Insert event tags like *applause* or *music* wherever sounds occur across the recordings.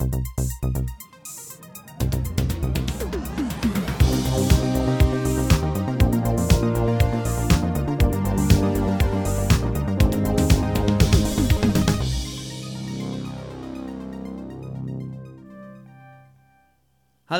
Hallo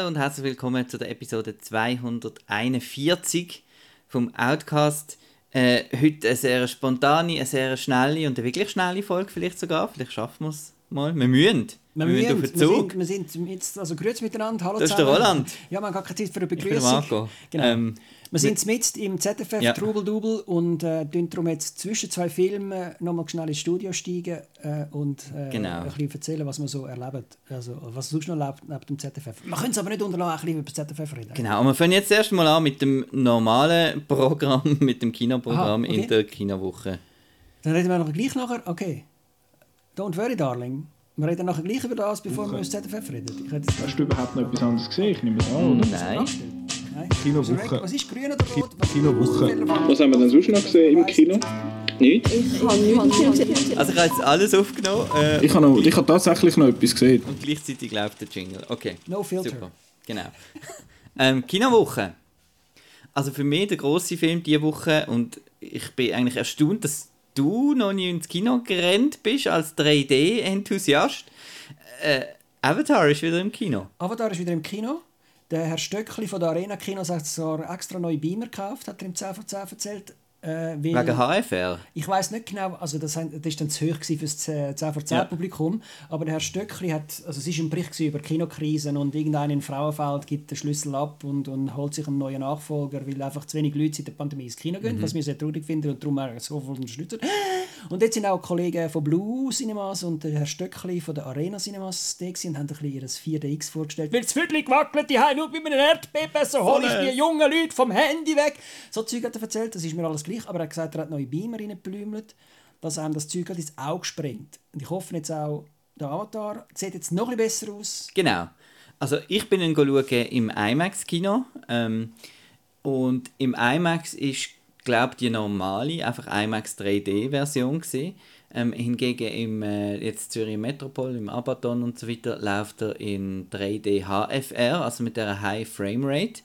und herzlich willkommen zu der Episode 241 vom Outcast. Äh, heute eine sehr spontane, eine sehr schnelle und eine wirklich schnelle Folge vielleicht sogar. Vielleicht schaffen wir es mal. Wir müssen. Wir, wir müssen auf den Zug. Wir sind, wir sind jetzt, also grüezi miteinander, hallo Das ist der Roland. Ja, man hat keine Zeit für eine Begrüßung. Marco. Genau. Ähm, wir sind jetzt im ZFF Ja. Trubel Double und äh, darum jetzt zwischen zwei Filmen nochmal schnell ins Studio steigen äh, und äh, Genau. ein bisschen erzählen, was wir so erleben. Also, was sonst noch lebt neben dem ZFF. Wir können es aber nicht unterlassen, ein bisschen über das ZFF reden. Genau, und wir fangen jetzt erst mal an mit dem normalen Programm, *laughs* mit dem Kinoprogramm Aha, okay. in der Kinowoche. Dann reden wir noch gleich nachher. Okay. Don't worry, darling. Wir reden nachher gleich über das, bevor wir über das ZFF reden. Ich hätte jetzt Hast du überhaupt noch etwas anderes gesehen? Ich nehme es an, oder? Nein. Nein. Kinowoche. Was ist grün oder rot? Was Kinowoche. Was Was haben wir denn sonst noch gesehen im Kino? Nichts? Also ich habe jetzt alles aufgenommen äh, Ich habe, noch, ich habe tatsächlich noch etwas gesehen. und gleichzeitig läuft der Jingle. Okay. No filter. Super, genau. *laughs* ähm, Kinowoche. Also für mich der grosse Film diese Woche und ich bin eigentlich erstaunt, dass du noch nie ins Kino gerannt bist als 3D-Enthusiast. Äh, Avatar ist wieder im Kino. Avatar ist wieder im Kino. Der Herr Stöckli von der Arena Kinos hat sogar extra neue Beamer gekauft, hat er im 10 von 10 erzählt. Äh, weil Wegen HFR. ich weiß nicht genau, also das, das ist dann zu hoch für das 10 vor 10 Ja. Publikum, aber der Herr Stöckli hat, also es ist ein Bericht über Kinokrisen und irgendein in Frauenfeld gibt den Schlüssel ab und, und holt sich einen neuen Nachfolger, weil einfach zu wenig Leute seit der Pandemie ins Kino gehen, was wir sehr traurig finden und darum auch so viel unterstützen. Und jetzt sind auch Kollegen von Blue Cinemas und der Herr Stöckli von der Arena Cinemas da und haben ein bisschen ihr 4DX vorgestellt. Weil es wirklich gewackelt, die haben nur bei einem Erdbeben, so hole ich die jungen Leute vom Handy weg. So Zeug hat er erzählt, das ist mir alles gleich, aber er hat gesagt, er hat neue Beamer reingeblümelt, dass einem das Zeug halt ins Auge springt. Und ich hoffe jetzt auch, der Avatar sieht jetzt noch ein bisschen besser aus. Genau. Also ich bin ihn schauen im IMAX-Kino. Ähm, und im IMAX ist, glaube die normale, einfach IMAX 3D-Version gesehen. Ähm, hingegen im äh, jetzt Zürich Metropol, im Abaton und so weiter, läuft er in 3D HFR, also mit der High Frame Rate.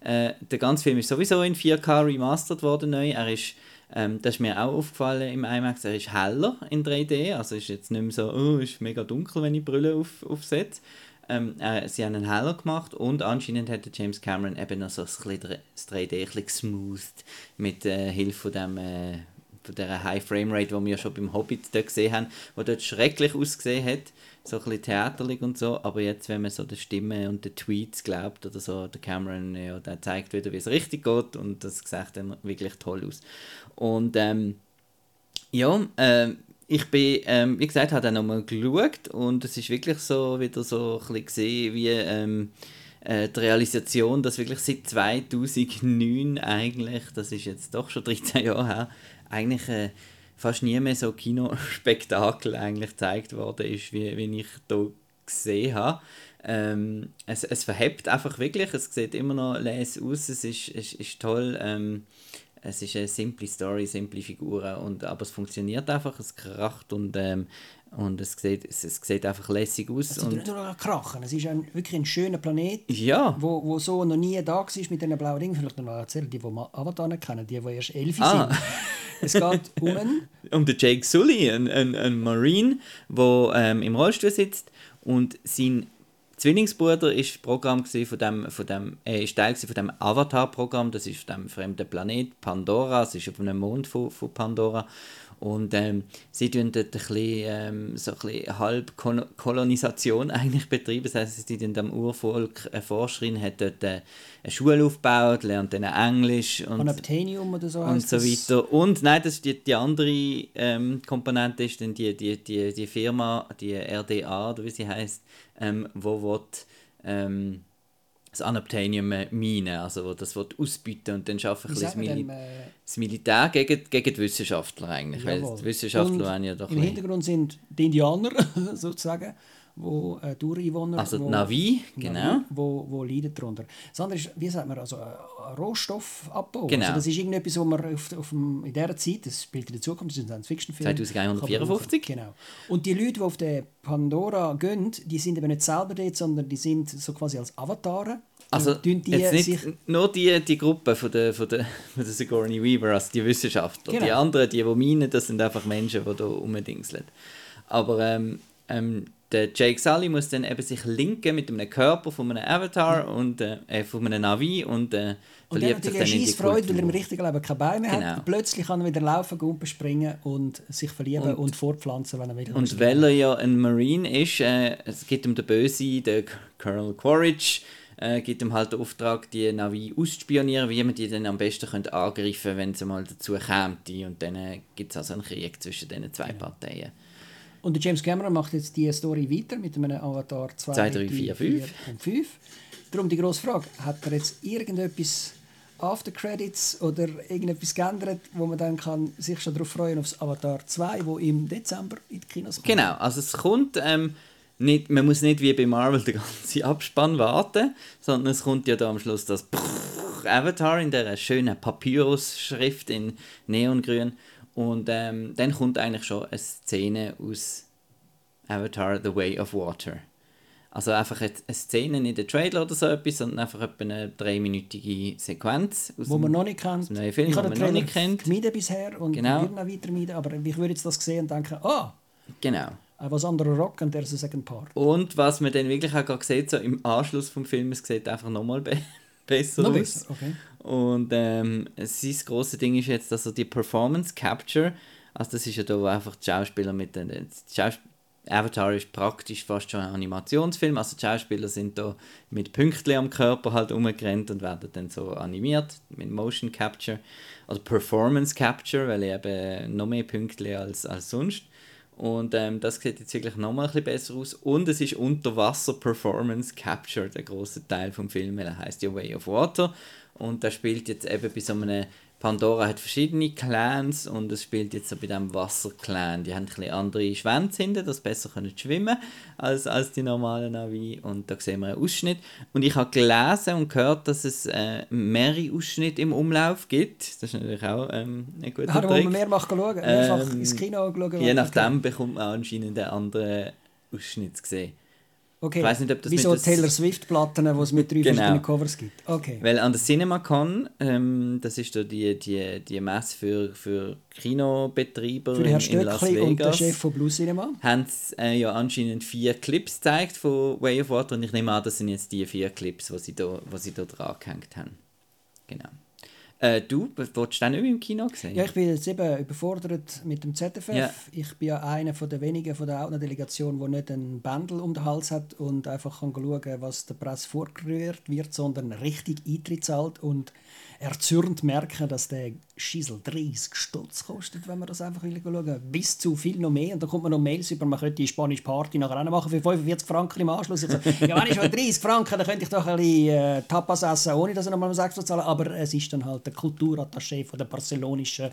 Äh, der ganze Film ist sowieso in 4K remastered worden neu. Er ist, ähm, das ist mir auch aufgefallen im IMAX, er ist heller in 3D, also ist jetzt nicht mehr so, oh, ist mega dunkel, wenn ich Brille auf, aufsetze. Ähm, äh, sie haben ihn heller gemacht und anscheinend hat der James Cameron eben noch so das, bisschen das 3D ein bisschen gesmoothed mit äh, Hilfe von dem äh, von dieser High Frame Rate, die wir schon beim Hobbit dort gesehen haben, wo dort schrecklich ausgesehen hat, so ein bisschen theaterlich und so, aber jetzt, wenn man so der Stimme und den Tweets glaubt oder so, der Cameron, ja, der zeigt wieder, wie es richtig geht und das sieht dann wirklich toll aus. Und ähm, ja, ähm, ich bin, ähm, wie gesagt, habe dann nochmal geschaut und es ist wirklich so wieder so ein bisschen gesehen, wie ähm, äh, die Realisation, dass wirklich seit 2009 eigentlich, das ist jetzt doch schon 13 Jahre her, eigentlich äh, fast nie mehr so Kinospektakel eigentlich gezeigt worden ist, wie, wie ich da gesehen habe. Ähm, es, es verhebt einfach wirklich, es sieht immer noch les aus, es ist, ist, ist toll. Ähm, es ist eine simple Story, simple Figuren, und, aber es funktioniert einfach, es kracht und, ähm, und es, sieht, es, es sieht einfach lässig aus. Es ist nicht Und, nur ein Krachen, es ist ein, wirklich ein schöner Planet, ja, wo, wo so noch nie da war mit diesen blauen Dingen. Vielleicht noch mal erzählen, die, die mal Avatar nicht kennen, die, die erst elf Ah. sind. *laughs* Es geht um einen, um den Jake Sully, ein, ein, ein Marine, der ähm, im Rollstuhl sitzt und sein Zwillingsbruder ist Programm von dem, von dem, äh, ist Teil von dem Avatar-Programm, das ist von dem fremden Planet Pandora, es ist auf einem Mond von, von Pandora und ähm, sie tun dort ein bisschen, ähm, so ein bisschen halb Kolonisation *laughs* eigentlich betreiben, das heisst, sie tun dem Urvolk eine Forscherin, hat dort äh, eine Schule aufgebaut, lernt dann Englisch und Unobtainium oder so und so weiter. Und nein, das ist die, die andere ähm, Komponente ist dann die, die, die, die Firma, die RDA oder wie sie heißt, ähm, wo will, ähm, das Unobtainium minen, also wo das ausbieten und dann sagt bisschen das, Mili dem, äh, das Militär gegen, gegen die Wissenschaftler eigentlich, weil Jawohl. die Wissenschaftler Und ja doch Im Hintergrund sind die Indianer, *laughs* sozusagen. Wo äh, die Ureinwohner... Also die wo, Navi, genau. Wo, wo leiden darunter. Das andere ist, wie sagt man, also äh, Rohstoffabbau. Genau. Also das ist irgendetwas, wo man auf, auf dem, in dieser Zeit, das spielt in der Zukunft, das ist ein Science-Fiction-Film. 2154. Genau. Und die Leute, die auf der Pandora gehen, die sind eben nicht selber dort, sondern die sind so quasi als Avatare. Also die jetzt nicht nur die, die Gruppe von der, von, der, *laughs* von der Sigourney Weaver, also die Wissenschaftler. Die Genau. anderen, die, die meinen, das sind einfach Menschen, die da rumdingseln. Aber ähm, ähm, der Jake Sully muss dann eben sich linken mit einem Körper von einem Avatar und äh, äh, von einem Navi und äh, Und er verliebt sich dann in die Freude, weil er im richtigen Leben keine Beine Genau. hat. Plötzlich kann er wieder laufen, gumpen, springen und sich verlieben und, fortpflanzen, wenn er will. Und weil er ja ein Marine ist, äh, es gibt ihm der Böse, der Colonel Quaritch, äh, gibt ihm halt den Auftrag, die Navi auszuspionieren, wie man die dann am besten könnte angreifen könnte, wenn es mal dazu kommt. Und dann äh, gibt es also einen Krieg zwischen diesen zwei Genau. Parteien. Und der James Cameron macht jetzt die Story weiter mit einem Avatar 2, Zwei, drei, vier, fünf. und 5. Darum die grosse Frage, hat er jetzt irgendetwas After Credits oder irgendetwas geändert, wo man dann kann sich schon darauf freuen aufs Avatar 2, wo im Dezember in die Kinos kommt? Genau, also es kommt, ähm, nicht, man muss nicht wie bei Marvel den ganzen Abspann warten, sondern es kommt ja da am Schluss das Avatar in der schönen Papyrus-Schrift in Neongrün und ähm, dann kommt eigentlich schon eine Szene aus Avatar The Way of Water. Also einfach eine Szene, nicht ein Trailer oder so etwas, sondern einfach eine dreiminütige Sequenz. Aus Wo man noch nicht kennt. neuen Film, ich habe den man noch Trailer nicht kennt. gemieden bisher und Genau. würde ihn weiter meiden, aber ich würde jetzt das sehen und denken, ah, Genau. I was under a rock and there's a second part. Und was man dann wirklich auch gerade sieht, so im Anschluss vom Film, es sieht einfach nochmal be *laughs* besser Noch aus. besser, okay. Und ähm, sein grosses Ding ist jetzt, also die Performance Capture, also das ist ja da, wo einfach die Schauspieler mit den, die Schaus Avatar ist praktisch fast schon ein Animationsfilm, also die Schauspieler sind da mit Pünktchen am Körper halt umgerannt und werden dann so animiert mit Motion Capture, also Performance Capture, weil eben noch mehr Pünktchen als, als sonst. Und ähm, das sieht jetzt wirklich nochmal ein bisschen besser aus. Und es ist Unterwasser Performance Capture, der große Teil vom Film, weil er heißt ja Way of Water. Und der spielt jetzt eben bei so einem. Pandora hat verschiedene Clans und es spielt jetzt so bei diesem Wasserclan. Die haben ein bisschen andere Schwänze hinten, dass sie besser können schwimmen als, als die normalen Navi. Und da sehen wir einen Ausschnitt. Und ich habe gelesen und gehört, dass es äh, mehrere Ausschnitte im Umlauf gibt. Das ist natürlich auch ähm, ein guter Da wo Trick. man mehr macht, schauen, mehrfach Ähm, ins Kino schauen. Je nachdem bekommt man anscheinend einen anderen Ausschnitt zu sehen. Okay. Ich weiss nicht, ob das Wie mit so Taylor Swift-Platten, die es mit drei Genau. verschiedenen Covers gibt. Okay. Weil an der CinemaCon, ähm, das ist da die, die, die Messe für, für Kinobetreiber Für den Herrn in, in Las Stöckli und der Vegas, Chef von Blue Cinema. haben sie äh, ja anscheinend vier Clips gezeigt von Way of Water und ich nehme an, das sind jetzt die vier Clips, die sie da, die sie da dran gehängt haben. Genau. Äh, du, wolltest du den nicht im Kino sehen? Ja, ich bin jetzt eben überfordert mit dem ZFF. Ja. Ich bin ja einer von der wenigen von der Outner-Delegation, der nicht einen Bändel um den Hals hat und einfach kann schauen was der Presse vorgerührt wird, sondern richtig Eintritt zahlt und erzürnt merken, dass der Schissel 30 Stutz kostet, wenn man das einfach schauen Bis zu viel noch mehr. Und dann kommt man noch Mails über, man könnte die spanische Party nachher auch noch machen für 45 Franken im Anschluss. Ich so, ja, wenn ich schon 30 Franken, dann könnte ich doch ein bisschen äh, Tapas essen, ohne dass ich nochmal um extra zahlen. Aber es ist dann halt der Kulturattaché von der barcelonischen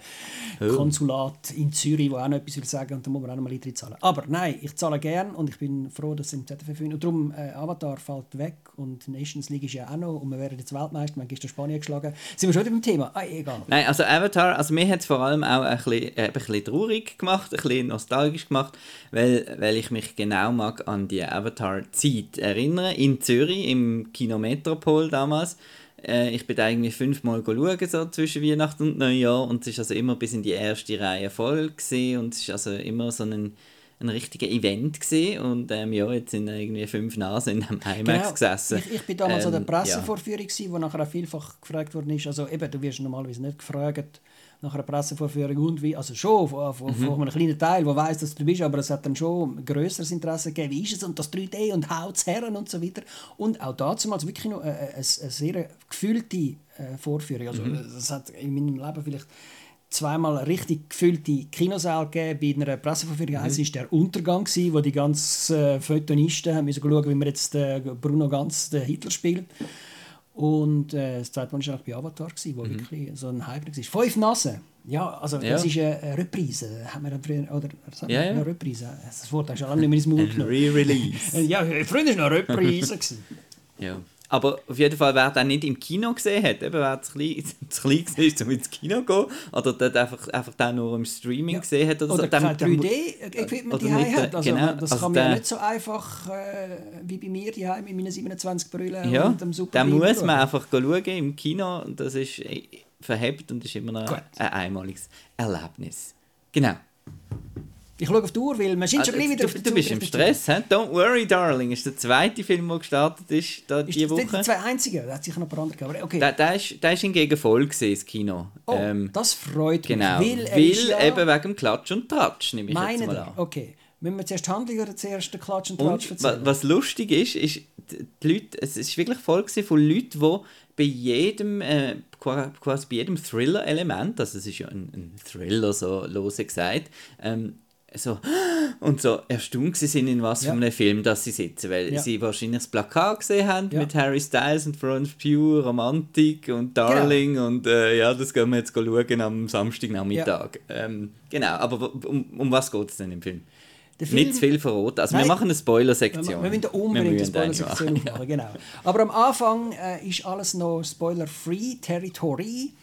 Konsulat in Zürich, der auch noch etwas will sagen und da muss man auch noch mal Eintritt zahlen. Aber nein, ich zahle gern und ich bin froh, dass es im ZFF Und darum, äh, Avatar fällt weg und Nations League ist ja auch noch und wir werden jetzt Weltmeister, man gestern Spanien geschlagen. Sind wir schon wieder beim Thema? Ah, egal. Nein, also Avatar, also mir hat es vor allem auch ein bisschen, äh, ein bisschen traurig gemacht, ein bisschen nostalgisch gemacht, weil, weil ich mich genau mag an die Avatar-Zeit erinnern, in Zürich, im Kino Metropol damals. Äh, ich bin da irgendwie fünfmal schauen, so zwischen Weihnachten und Neujahr und es ist also immer bis in die erste Reihe voll gewesen, und es ist also immer so ein ein richtiger Event gesehen und ähm, ja, jetzt sind irgendwie fünf Nasen in einem IMAX gesessen. Genau. Ich, ich bin damals an der Ähm, Pressevorführung, ja. wo nachher auch vielfach gefragt worden ist. Also eben, du wirst normalerweise nicht gefragt nach einer Pressevorführung und wie, also schon von, von, Mhm. von einem kleinen Teil, der weiß, dass du bist, aber es hat dann schon ein grösseres Interesse gegeben, wie ist es und das 3D und haut's Herren und so weiter. Und auch dazu mal wirklich noch eine, eine, eine sehr gefühlte äh, Vorführung. Also Mhm. es hat in meinem Leben vielleicht zweimal richtig gefüllte Kinosaal gegeben. Bei einer Pressevorführung mhm. war der Untergang, gewesen, wo die ganzen Feuilletonisten haben müssen schauen, wie man jetzt äh, Bruno Ganz den Hitler spielt. Und äh, das zweite Mal war bei Avatar, gewesen, wo Mhm. wirklich so ein Hype war. Fünf Nasen Ja, also Ja. das ist eine Reprise, haben wir dann früher, oder sagt Ja, ja. eine Reprise, das Wort hast du schon lange nicht mehr ins Ein genommen. Re-Release. *laughs* Ja, früher war noch eine Reprise. Ja. Aber auf jeden Fall, wer den nicht im Kino gesehen hat, eben wer zu klein, *laughs* zu klein war, um ins Kino zu gehen, oder der einfach, einfach den nur im Streaming Ja. gesehen hat, oder, Oder so, dem- 3D-Equipment oder die hat. Also, genau, das also kann man ja nicht so einfach äh, wie bei mir die mit meinen 27 Brillen Ja, und dem super den Video muss man einfach schauen im Kino. und Das ist äh, verhebt und ist immer noch Gut. ein einmaliges Erlebnis. Genau. Ich schaue auf die Uhr, weil wir sind schon Also, gleich wieder du, auf der du bist im. Stress, he? Don't worry, darling. Ist der zweite Film, der gestartet ist da Ist diese Woche. die zwei einzigen? Da hat sicher noch ein paar andere gegeben. Okay. Der, der, ist, der ist hingegen voll gewesen, das Kino. oh, Ähm, das freut genau. mich. Weil, Weil, ist ja, eben wegen Klatsch und Tratsch, nehme ich jetzt mal an. Okay. Müssen wir zuerst Handlung oder zuerst den Klatsch und Tratsch Und erzählen? was lustig ist, ist, die Leute, es ist wirklich voll von Leuten, die bei jedem, äh, qua- quasi bei jedem Thriller-Element, also es ist ja ein, ein Thriller, so lose gesagt, ähm, so, *gasps* und so erstaunt sind, in was Ja. für einem Film dass sie sitzen, weil Ja. sie wahrscheinlich das Plakat gesehen haben Ja. mit Harry Styles und Florence Pugh, Romantik und Genau. Darling und äh, ja, das gehen wir jetzt schauen am Samstagnachmittag. Ähm, genau, aber um, um was geht es denn im Film? Film- Nicht zu viel verraten. Also Nein. wir machen eine Spoiler-Sektion. Wir, wir müssen unbedingt eine müssen eine Spoiler-Sektion machen. aufmachen, genau. Aber am Anfang äh, ist alles noch Spoiler-free, Territory.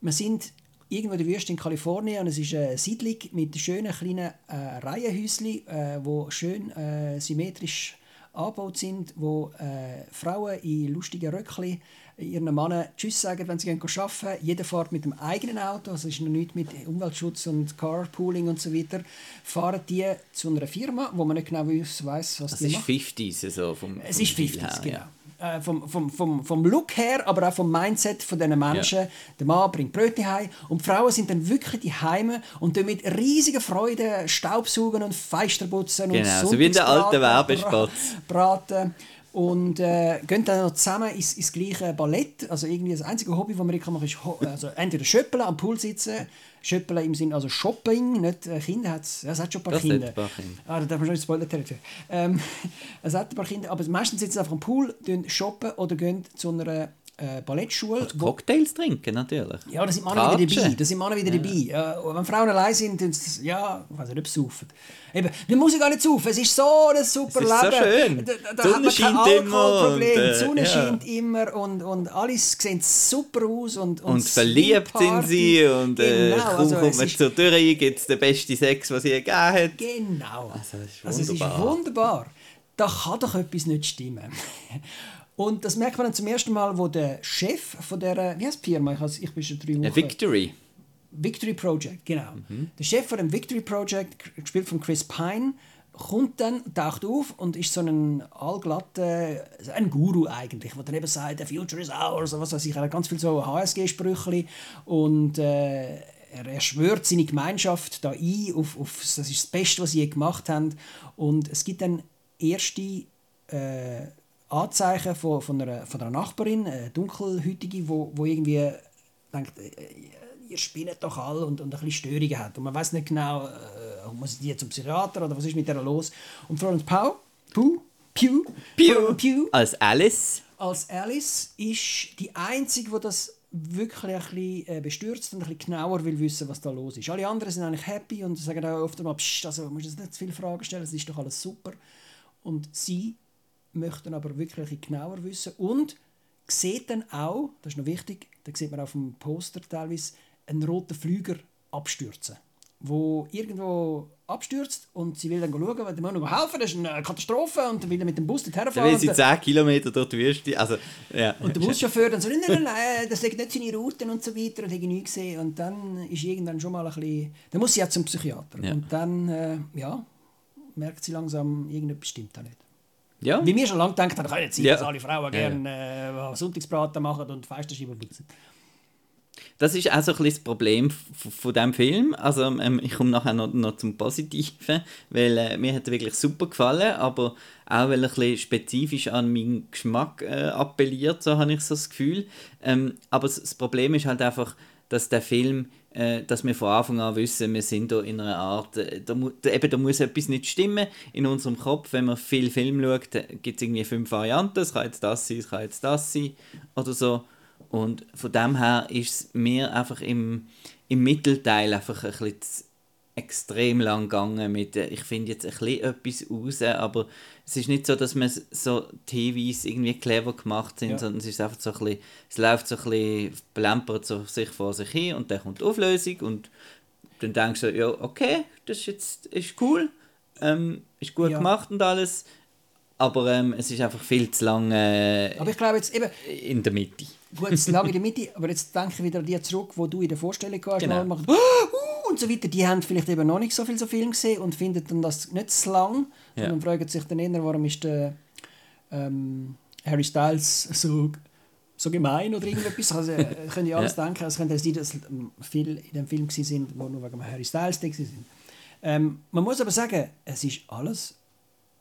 Wir sind irgendwo in der Wüste in Kalifornien und es ist eine Siedlung mit schönen kleinen äh, Reihenhäuschen, äh, wo schön äh, symmetrisch angebaut sind, wo äh, Frauen in lustigen Röckchen ihren Männern Tschüss sagen, wenn sie gehen arbeiten. Jeder fährt mit dem eigenen Auto, also es ist noch nichts mit Umweltschutz und Carpooling und so weiter. Fahren die zu einer Firma, wo man nicht genau weiss, was Es die ist macht. 50s, also vom, Es vom ist Stil 50 her, genau. ja. Äh, vom, vom, vom, vom Look her, aber auch vom Mindset von diesen Menschen. Der Mann bringt Brötchen heim und die Frauen sind dann wirklich die Heime und tun mit riesiger Freude Staubsaugen und Feister putzen Genau, und so wie in den alten bra- braten und äh, gehen dann noch zusammen ins, ins gleiche Ballett. Also irgendwie das einzige Hobby, das man kann machen ist also entweder schöppeln, am Pool sitzen, schöppeln im Sinne also Shopping, nicht äh, Kinder hat's, ja, es hat schon ein paar Das hat Kinder. ein paar Kinder. Ah, da darf man schon Spoiler-Territorium. Ähm, *laughs* es hat ein paar Kinder, aber meistens sitzen sie einfach am Pool, shoppen oder gehen zu einer äh, Ballettschule. wo- Cocktails trinken, natürlich. ja, da sind Männer wieder dabei. Da sind Männer wieder dabei. Ja, und wenn Frauen allein sind, dann ja, ich weiß nicht, besaufen. Eben, man muss ja gar nicht saufen. Es ist so ein super Es ist so Leben. schön. Da, da, hat man kein Alkoholproblem. und, äh, Die Sonne ja. scheint immer und, und alles sieht super aus. Und, und, Und verliebt sind sie und äh, Genau, kaum also kommt es man zur Tür rein, gibt es den besten Sex, was je gegeben hat. Genau. Also, das ist Also es ist wunderbar. wunderbar. Da kann doch etwas nicht stimmen. Und das merkt man dann zum ersten Mal, wo der Chef von der, wie heißt die Firma? Ich, has- ich bin schon drei Wochen. Victory. Victory Project, genau. Mhm. Der Chef von dem Victory Project, gespielt von Chris Pine, kommt dann, taucht auf und ist so ein allglatter, ein Guru eigentlich, der dann eben sagt, the future is ours, oder was weiß ich, er hat ganz viel so HSG-Sprüche und äh, er, er schwört seine Gemeinschaft da ein, auf, auf, das ist das Beste, was sie je gemacht haben und es gibt dann erste äh, Anzeichen von, von, einer, von einer Nachbarin, eine dunkelhütige, wo, wo irgendwie denkt, äh, ihr spinnet doch alle und, und ein bisschen Störungen hat. Und man weiß nicht genau, äh, muss die zum Psychiater oder was ist mit der los. Und Florence Pugh, Pugh, Pugh, Florence Pugh Als Alice. als Alice ist die Einzige, die das wirklich ein bisschen äh, bestürzt und ein bisschen genauer will wissen, was da los ist. Alle anderen sind eigentlich happy und sagen auch oft mal, also musst jetzt nicht zu viele Fragen stellen, es ist doch alles super. Und sie möchten aber wirklich genauer wissen und sieht dann auch, das ist noch wichtig, da sieht man auf dem Poster teilweise, einen roten Flüger abstürzen, wo irgendwo abstürzt und sie will dann schauen, weil der noch helfen, das ist eine Katastrophe und dann will er mit dem Bus dorthin Da fahren. will sie und- 10 Kilometer durch die Wüste. Also, ja. und der Buschauffeur dann so, nein, nein, nein, das liegt nicht seine Routen und so weiter und ich nie gesehen. Und dann ist irgendwann schon mal ein bisschen, dann muss sie ja zum Psychiater. Ja. Und dann, äh, ja, merkt sie langsam, irgendetwas stimmt da nicht. Ja. Wie wir schon lange gedacht haben, kann sein, Ja. dass alle Frauen Ja, gerne äh, Sonntagsbraten machen und Feisterscheiben putzen. Das ist auch so ein das Problem von diesem Film. Also, ähm, ich komme nachher noch, noch zum Positiven, weil äh, mir hat er wirklich super gefallen, aber auch weil er ein bisschen spezifisch an meinen Geschmack äh, appelliert, so habe ich so das Gefühl. Ähm, aber das, Problem ist halt einfach, dass der Film, dass wir von Anfang an wissen, wir sind da in einer Art, äh, da, da, eben, da muss etwas nicht stimmen in unserem Kopf. Wenn man viel Film schaut, gibt es irgendwie fünf Varianten, es kann jetzt das sein, es kann jetzt das sein oder so. Und von dem her ist es mir einfach im, im Mittelteil einfach ein bisschen extrem lang gegangen mit, äh, ich finde jetzt ein bisschen etwas raus, aber es ist nicht so, dass man so TVs irgendwie clever gemacht sind, Ja. sondern es ist einfach so ein bisschen, es läuft so ein bisschen, plempert so sich vor sich hin und dann kommt die Auflösung und dann denkst du, ja, okay, das ist jetzt ist cool, ähm, ist gut Ja. gemacht und alles, aber ähm, es ist einfach viel zu lang äh, Aber ich glaube jetzt eben, in der Mitte. gut, es lag in der *laughs* Mitte, aber jetzt denke ich wieder an die zurück, wo du in der Vorstellung hast, Genau. *gasps* macht, «Ah, uh, und so weiter. Die haben vielleicht eben noch nicht so viel so Film gesehen und finden dann das nicht zu lang, Ja. sondern fragen sich dann eher, warum ist der ähm, Harry Styles so, so gemein oder irgendetwas. Also, äh, *laughs* können ja alles denken. Es könnte sein, dass viele in dem Film sind, die nur wegen Harry Styles da sind. Ähm, man muss aber sagen, es ist alles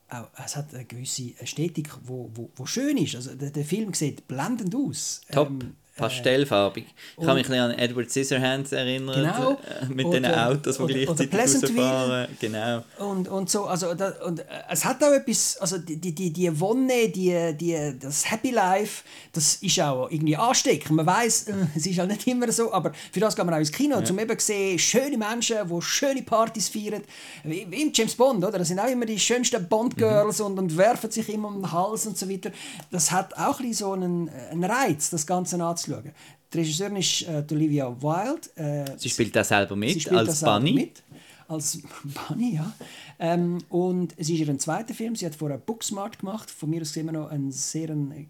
auch, es hat eine gewisse Ästhetik, wo, wo, wo schön ist. Also der, der Film sieht blendend aus. Top, Ähm, pastellfarbig. Ich und- kann mich an Edward Scissorhands erinnern, Genau. äh, mit Oder- diesen Autos, die oder- oder gleichzeitig Pleasantville. rausfahren. Genau. Und, und so, also da, und äh, es hat auch etwas, also die, die, die, Wonne, die, die, das Happy Life, das ist auch irgendwie ansteckend. Man weiß, *laughs* es ist halt nicht immer so, aber für das geht man auch ins Kino, zum eben sehen, schöne Menschen, die schöne Partys feiern, wie, wie im James Bond, oder? Das sind auch immer die schönsten Bond-Girls und, und werfen sich immer um den Hals und so weiter. Das hat auch ein bisschen so einen, einen Reiz, das Ganze anzuschauen. Die Regisseurin ist äh, Olivia Wilde. Äh, Sie spielt da selber mit, spielt als Bunny. Mit, als *laughs* Bunny, ja. Ähm, und es ist ihr zweiter Film. Sie hat vorher Booksmart gemacht. Von mir aus immer noch ein sehr ein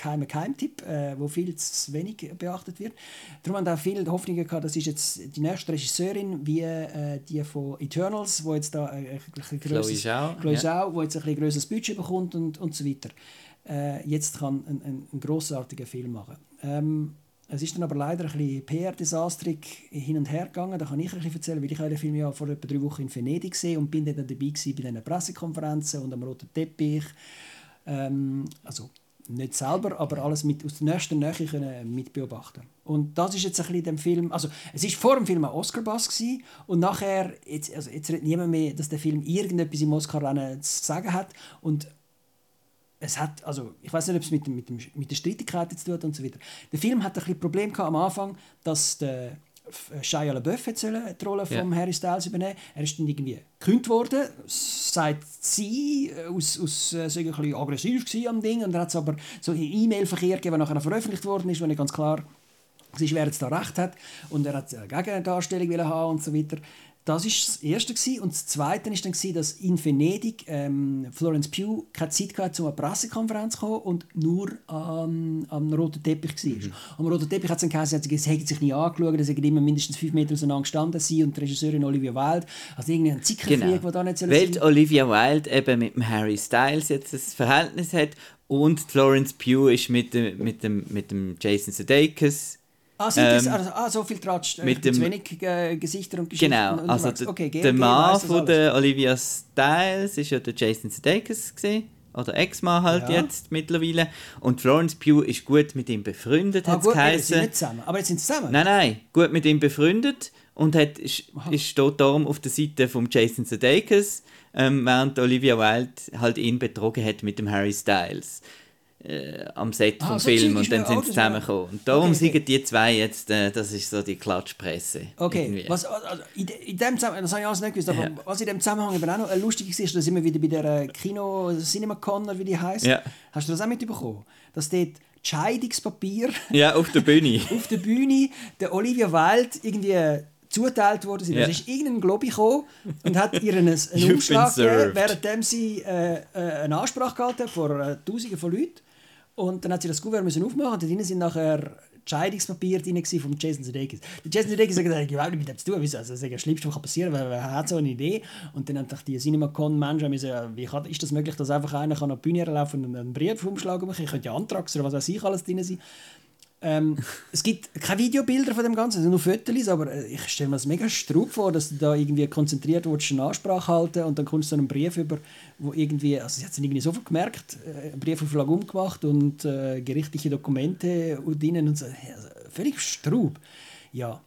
geheimer Keimtipp, äh, wo viel zu wenig beachtet wird. Darum haben da viele Hoffnungen gehabt, das ist jetzt die nächste Regisseurin, wie äh, die von Eternals, wo jetzt da äh, ein Chloe grösseres- Zhao, Chloe. Zhao, wo jetzt ein grösseres Budget bekommt und, und so weiter. Äh, jetzt kann ein, ein, ein grossartiger Film machen. Ähm, es ist dann aber leider ein bisschen PR-desastrig hin und her gegangen. Da kann ich ein bisschen erzählen, weil ich den Film ja vor etwa drei Wochen in Venedig gesehen und bin dann dabei gewesen bei diesen Pressekonferenzen und am roten Teppich. Ähm, also nicht selber, aber alles mit, aus der nächsten Nähe können mitbeobachten. Und das ist jetzt ein bisschen dem Film, also es ist vor dem Film ein Oscar-Bass und nachher, jetzt, also jetzt redet niemand mehr, dass der Film irgendetwas im Oscar-Rennen zu sagen hat und es hat, also ich weiß nicht, ob es mit, dem, mit, mit der Streitigkeit zu tun hat und so weiter. Der Film hat ein bisschen Problem gehabt am Anfang, dass der F- Shia LaBeouf jetzt sollen die Rolle Ja. von Harry Styles übernehmen. Er ist dann irgendwie gekündigt worden, sagt sie, äh, aus, aus äh, sei ein bisschen aggressiv am Ding und dann hat es aber so einen E-Mail-Verkehr gegeben, der nachher veröffentlicht worden ist, wo nicht ganz klar ist, wer jetzt da recht hat und er hat eine Gegendarstellung haben und so weiter. Das war das Erste. Gewesen. Und das Zweite war dann, gewesen, dass in Venedig ähm, Florence Pugh keine Zeit hatte, um eine Pressekonferenz zu kommen und nur am, am roten Teppich war. Am roten Teppich hat es dann geheißen, sie hätten sich nie angeschaut, dass sie immer mindestens fünf Meter auseinander gestanden sind und die Regisseurin Olivia Wilde, also irgendein Zickerkrieg, Genau. der da nicht soll Weil sein Olivia Wilde eben mit dem Harry Styles jetzt ein Verhältnis hat und Florence Pugh ist mit dem, mit dem, mit dem Jason Sudeikis. Ah, sind das, Ähm, also, ah, so viel Tratsch, äh, mit dem- wenig äh, Gesichter und Geschichten Genau, also unterwegs. der, okay, der Mann von der Olivia Styles ist ja der Jason Sudeikis gewesen. Oder Ex-Mann halt Ja. jetzt mittlerweile. Und Florence Pugh ist gut mit ihm befreundet, Ah, hat es gut, aber jetzt sind geheißen. nicht zusammen. Aber jetzt sind sie zusammen? Nein, nein, gut mit ihm befreundet und hat, ist, ist steht darum auf der Seite von Jason Sudeikis, ähm, während Olivia Wilde halt ihn betrogen hat mit dem Harry Styles äh, am Set Ah, vom so Film und dann sind sie zusammengekommen. Und darum Okay, okay. sind die zwei jetzt, äh, das ist so die Klatschpresse. Okay, irgendwie. was, also in, de- in dem Zusammenhang, das habe ich alles nicht gewusst, aber Ja. was in dem Zusammenhang eben auch noch lustig war, ist, dass immer wieder bei der äh, Kino CinemaCon, oder wie die heisst, Ja. hast du das auch mitbekommen? Dass dort Scheidungspapier *laughs* Ja, auf der Bühne. *laughs* auf der Bühne der Olivia Wilde irgendwie äh, zuteilt worden sind. Ja. Es ist irgendein Globi gekommen und hat ihr einen, *laughs* Umschlag gegeben, währenddem sie äh, äh, eine Ansprache gehalten vor äh, Tausenden von Leuten. Und dann hat sie das Kuvert müssen aufmachen und da drinnen sind nachher die Scheidungspapiere drin von Jason Sudeikis. Der Jason Sudeikis sagt, er hat überhaupt nicht mit dem zu tun. Also, das ist das Schlimmste, was passieren kann, weil er hat so eine Idee. Und dann haben die CinemaCon-Menschen ja, wie kann, ist das möglich, dass einfach einer kann auf die Bühne laufen und einen Briefumschlag machen? Ich könnte ja Antrags oder was weiß ich alles drin sein. Ähm, es gibt keine Videobilder von dem Ganzen, also nur Fotos, aber äh, ich stelle mir das mega strub vor, dass du da irgendwie konzentriert willst, eine Ansprache halten und dann kommst du so einen Brief über, wo irgendwie, also sie hat es irgendwie sofort gemerkt, äh, einen Briefauflage umgemacht und äh, gerichtliche Dokumente drinnen und so, also völlig strub. Ja,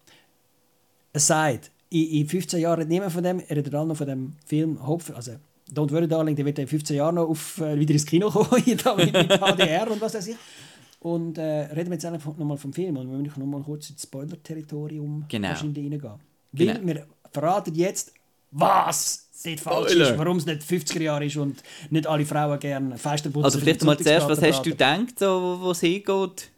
es sagt, in, in 15 Jahren redet niemand von dem, er redet alle noch von dem Film Hopf, also Don't Worry Darling, der wird in 15 Jahren noch auf, äh, wieder ins Kino kommen, *laughs* mit HDR und was weiß ich. Und äh, reden wir jetzt einfach nochmal vom Film und wir müssen nochmal kurz ins Spoiler-Territorium Genau. wahrscheinlich reingehen. Genau. Weil wir verraten jetzt, was dort falsch Spoiler. ist, warum es nicht 50er Jahre ist und nicht alle Frauen gerne Feisterputzer Also vielleicht mal zuerst, was hast du gedacht, so, wo es hingeht?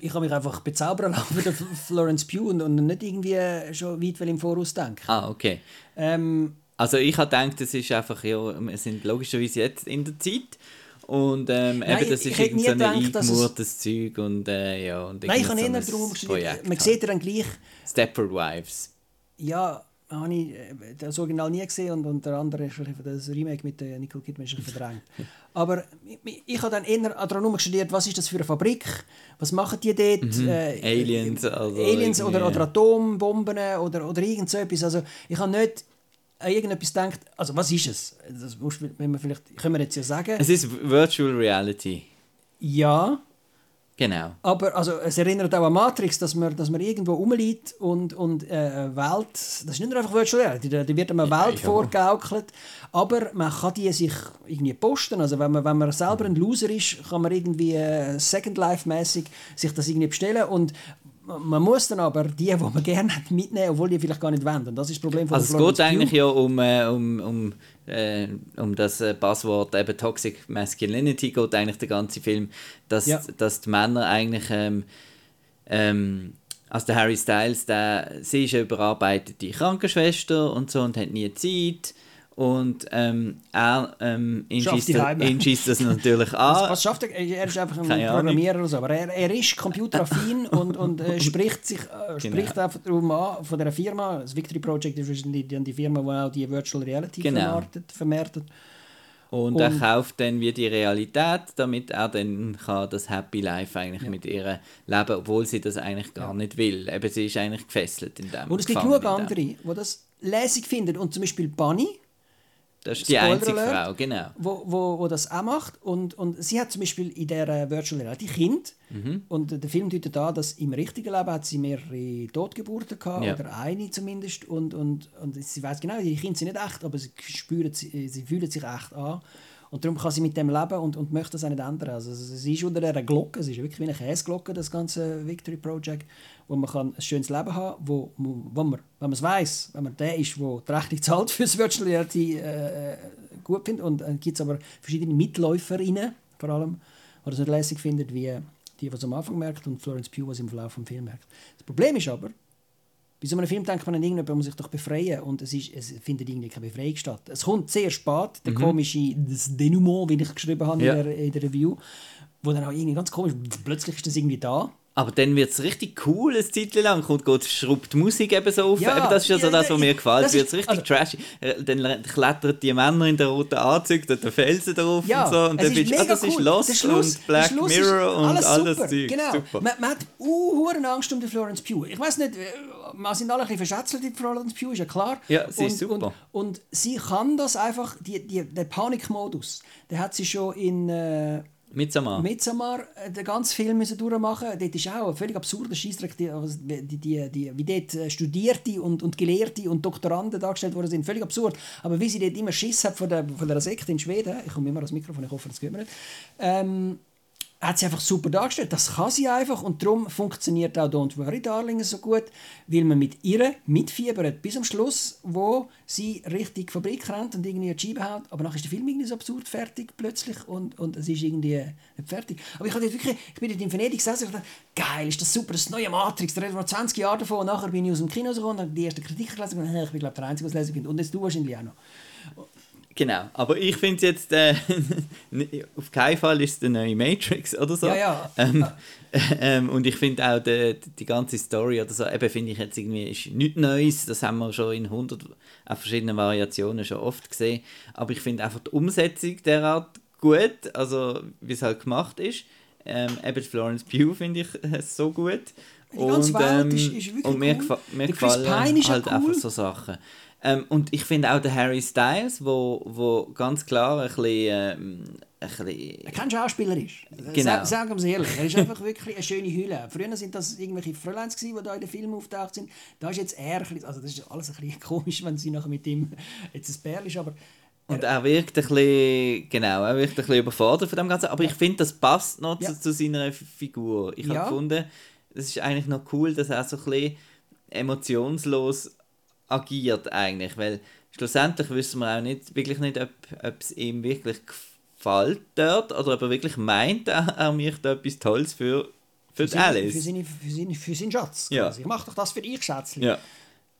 Ich habe mich einfach bezaubern *laughs* lassen von der Florence Pugh und, und nicht irgendwie schon weit im Voraus denken. Ah, okay. Ähm, Also ich habe gedacht, es ist einfach, ja, wir sind logischerweise jetzt in der Zeit und ähm, Nein, eben, das ich ist hätte nie irgend so ein gedacht, dass es- eingemurrtes Zeug und äh, ja. Und nein, ich habe eher so ein darum Projekt man sieht ja dann gleich, Stepford Wives. ja, habe ich äh, das Original nie gesehen und, und der andere ist ein bisschen- das Remake mit der Nicole Kidman ist verdrängt. *laughs* Aber ich, ich habe dann eher daran studiert, was ist das für eine Fabrik, was machen die dort? Äh, Mhm. Aliens, also Aliens oder, irgendwie- oder Atombomben oder, oder irgend so etwas. Also ich habe nicht an irgendetwas gedacht, also was ist es? Das muss, wenn man vielleicht, können wir jetzt ja sagen. Es ist Virtual Reality. Ja, Genau. aber also, es erinnert auch an Matrix, dass man, dass man irgendwo rumliegt und, und äh, Welt, das ist nicht nur einfach Virtual Reality, da da wird einem eine Welt ja. vorgegaukelt, aber man kann die sich irgendwie posten, also wenn man, wenn man selber ein Loser ist, kann man irgendwie äh, Second Life-mäßig sich das irgendwie bestellen und man muss dann aber die, die man gerne hat, mitnehmen, obwohl die vielleicht gar nicht wollen. Und das ist das Problem von Also es geht eigentlich Pugh. ja um, äh, um, um, äh, um das äh, Passwort eben Toxic Masculinity geht eigentlich der ganze Film, dass, Ja. dass die Männer eigentlich ähm, ähm, also der Harry Styles, der, sie ist eine überarbeitete Krankenschwester und so und hat nie Zeit und ähm, er ähm, ihn schießt die das- natürlich Was, an. was schafft er? Er ist einfach ein Keine. Programmierer oder so. Aber er, er ist computeraffin *laughs* und, und äh, spricht, sich, äh, spricht einfach darum an von der Firma. Das Victory Project ist wahrscheinlich dann die Firma, die auch die Virtual Reality Genau. vermarktet, vermarktet. Und, er Und- kauft dann wie die Realität, damit er dann kann das Happy Life eigentlich mit ihr leben, obwohl sie das eigentlich gar nicht will. Eben, sie ist eigentlich gefesselt in dem. Und es gibt genug andere, die das lässig finden. Und zum Beispiel Bunny, Das ist die einzige Alert. Frau, genau. wo, wo, wo das auch macht. Und, und sie hat zum Beispiel in der Virtual Reality Kind. Mhm. Und der Film deutet an, dass im richtigen Leben hat sie mehrere Totgeburten gehabt, Ja. oder eine zumindest. Und, und, und sie weiß genau, die Kinder sind nicht echt, aber sie, spüren, sie, sie fühlen sich echt an. Und darum kann sie mit dem leben und, und möchte das auch nicht ändern. Also sie ist unter einer Glocke, es ist wirklich wie eine Käseglocke, das ganze Victory Project, wo man kann ein schönes Leben haben wo, wo, wo man, wenn man es weiss, wenn man der ist, der die Rechnung *laughs* zahlt für das Virtual Reality äh, gut findet. Und dann gibt es aber verschiedene Mitläuferinnen, vor allem, die das nicht lässig finden, wie die, die es am Anfang merkt und Florence Pugh, was im Verlauf des Films merkt. Das Problem ist aber, bei so einem Film denkt man an irgendjemand muss sich doch befreien und es, ist, es findet irgendwie keine Befreiung statt. Es kommt sehr spät, der komische das Denouement, wie ich geschrieben habe Mhm. Ja. in, der, in der Review, wo dann auch irgendwie ganz komisch, plötzlich ist das irgendwie da. Aber dann wird es richtig cool, eine Zeit lang. Kommt, geht, schraubt die Musik eben so auf. Ja, eben, das ist ja so das, was mir gefällt. Es wird ist- richtig also- trashy. Äh, Dann klettern die Männer in den roten Anzügen, dort der Felsen drauf Ja, und so. Und dann ist bist du, ah, das ist cool. Lost Der Schluss- und Black Schluss ist Mirror und alles alles super. Zeug. Genau. Super. Man, man hat uh, Angst um die Florence Pugh. Ich weiß nicht, äh, wir sind alle ein bisschen verschätzelt in Florence Pugh, ist ja klar. Ja, sie ist und, super. Und, und sie kann das einfach, die, die, der Panikmodus, der hat sie schon in... Äh, Midsommar. Midsommar äh, den ganzen Film müssen durchmachen. Dort ist auch ein völlig absurder Scheissdreck, die, also die, die, die, wie dort äh, Studierte und, und Gelehrte und Doktoranden dargestellt worden sind. Völlig absurd. Aber wie sie dort immer Schiss hat von der, von der Sekte in Schweden, ich komme immer ans Mikrofon, ich hoffe, das geht mir nicht, ähm, hat sie einfach super dargestellt. Das kann sie einfach und darum funktioniert auch Don't Worry Darling so gut, weil man mit ihr mitfiebert bis am Schluss, wo sie richtig Fabrik rennt und irgendwie eine Scheibe haut. Aber nachher ist der Film irgendwie so absurd fertig plötzlich und, und es ist irgendwie nicht fertig. Aber ich, hatte wirklich, ich bin dort in Venedig gesessen und dachte, geil, ist das super, das neue Matrix, da reden wir noch 20 Jahre davon. Und nachher bin ich aus dem Kino gekommen und habe die erste Kritik gelesen und ich bin glaube der Einzige, der es lesen findet. Und jetzt du wahrscheinlich auch noch. Genau, aber ich finde jetzt, äh, *laughs* auf keinen Fall ist es der neue Matrix oder so. Ja, ja. Ähm, *laughs* ähm, und ich finde auch die, die ganze Story oder so, eben finde ich jetzt irgendwie, ist nichts Neues, das haben wir schon in 100 auf verschiedenen Variationen schon oft gesehen, aber ich finde einfach die Umsetzung derart gut, also wie es halt gemacht ist. Ähm, eben Florence Pugh finde ich äh, so gut. Die ganze und, Welt ähm, ist- ist wirklich und mir, cool. mir gefallen halt cool. einfach so Sachen. Ähm, und ich finde auch der Harry Styles, wo, wo ganz klar ein bisschen, ähm, ein bisschen Er kein Schauspieler ist. Genau. Sa- Sagen wir es ehrlich, er ist einfach wirklich eine schöne Hülle. Früher sind das irgendwelche Fräuleins, gewesen, die da in den Filmen auftaucht sind. Da ist jetzt er, ein bisschen- also das ist alles ein bisschen *laughs* komisch, wenn sie nachher mit ihm jetzt ein Bärl ist, aber Und er wirkt ein bisschen, genau, er wirkt ein bisschen überfordert von dem Ganzen, aber ich finde, das passt noch Ja. zu, zu seiner Figur. Ich Ja. habe gefunden, es ist eigentlich noch cool, dass er so ein bisschen emotionslos agiert eigentlich, weil schlussendlich wissen wir auch nicht, wirklich nicht, ob ob es ihm wirklich gefällt dort oder ob er wirklich meint, er, er möchte etwas Tolles für, für, die seine- Alice. Für, seine, für, seine, für seinen Schatz. Ja. quasi. Mach doch das für dich, Schätzchen. ja.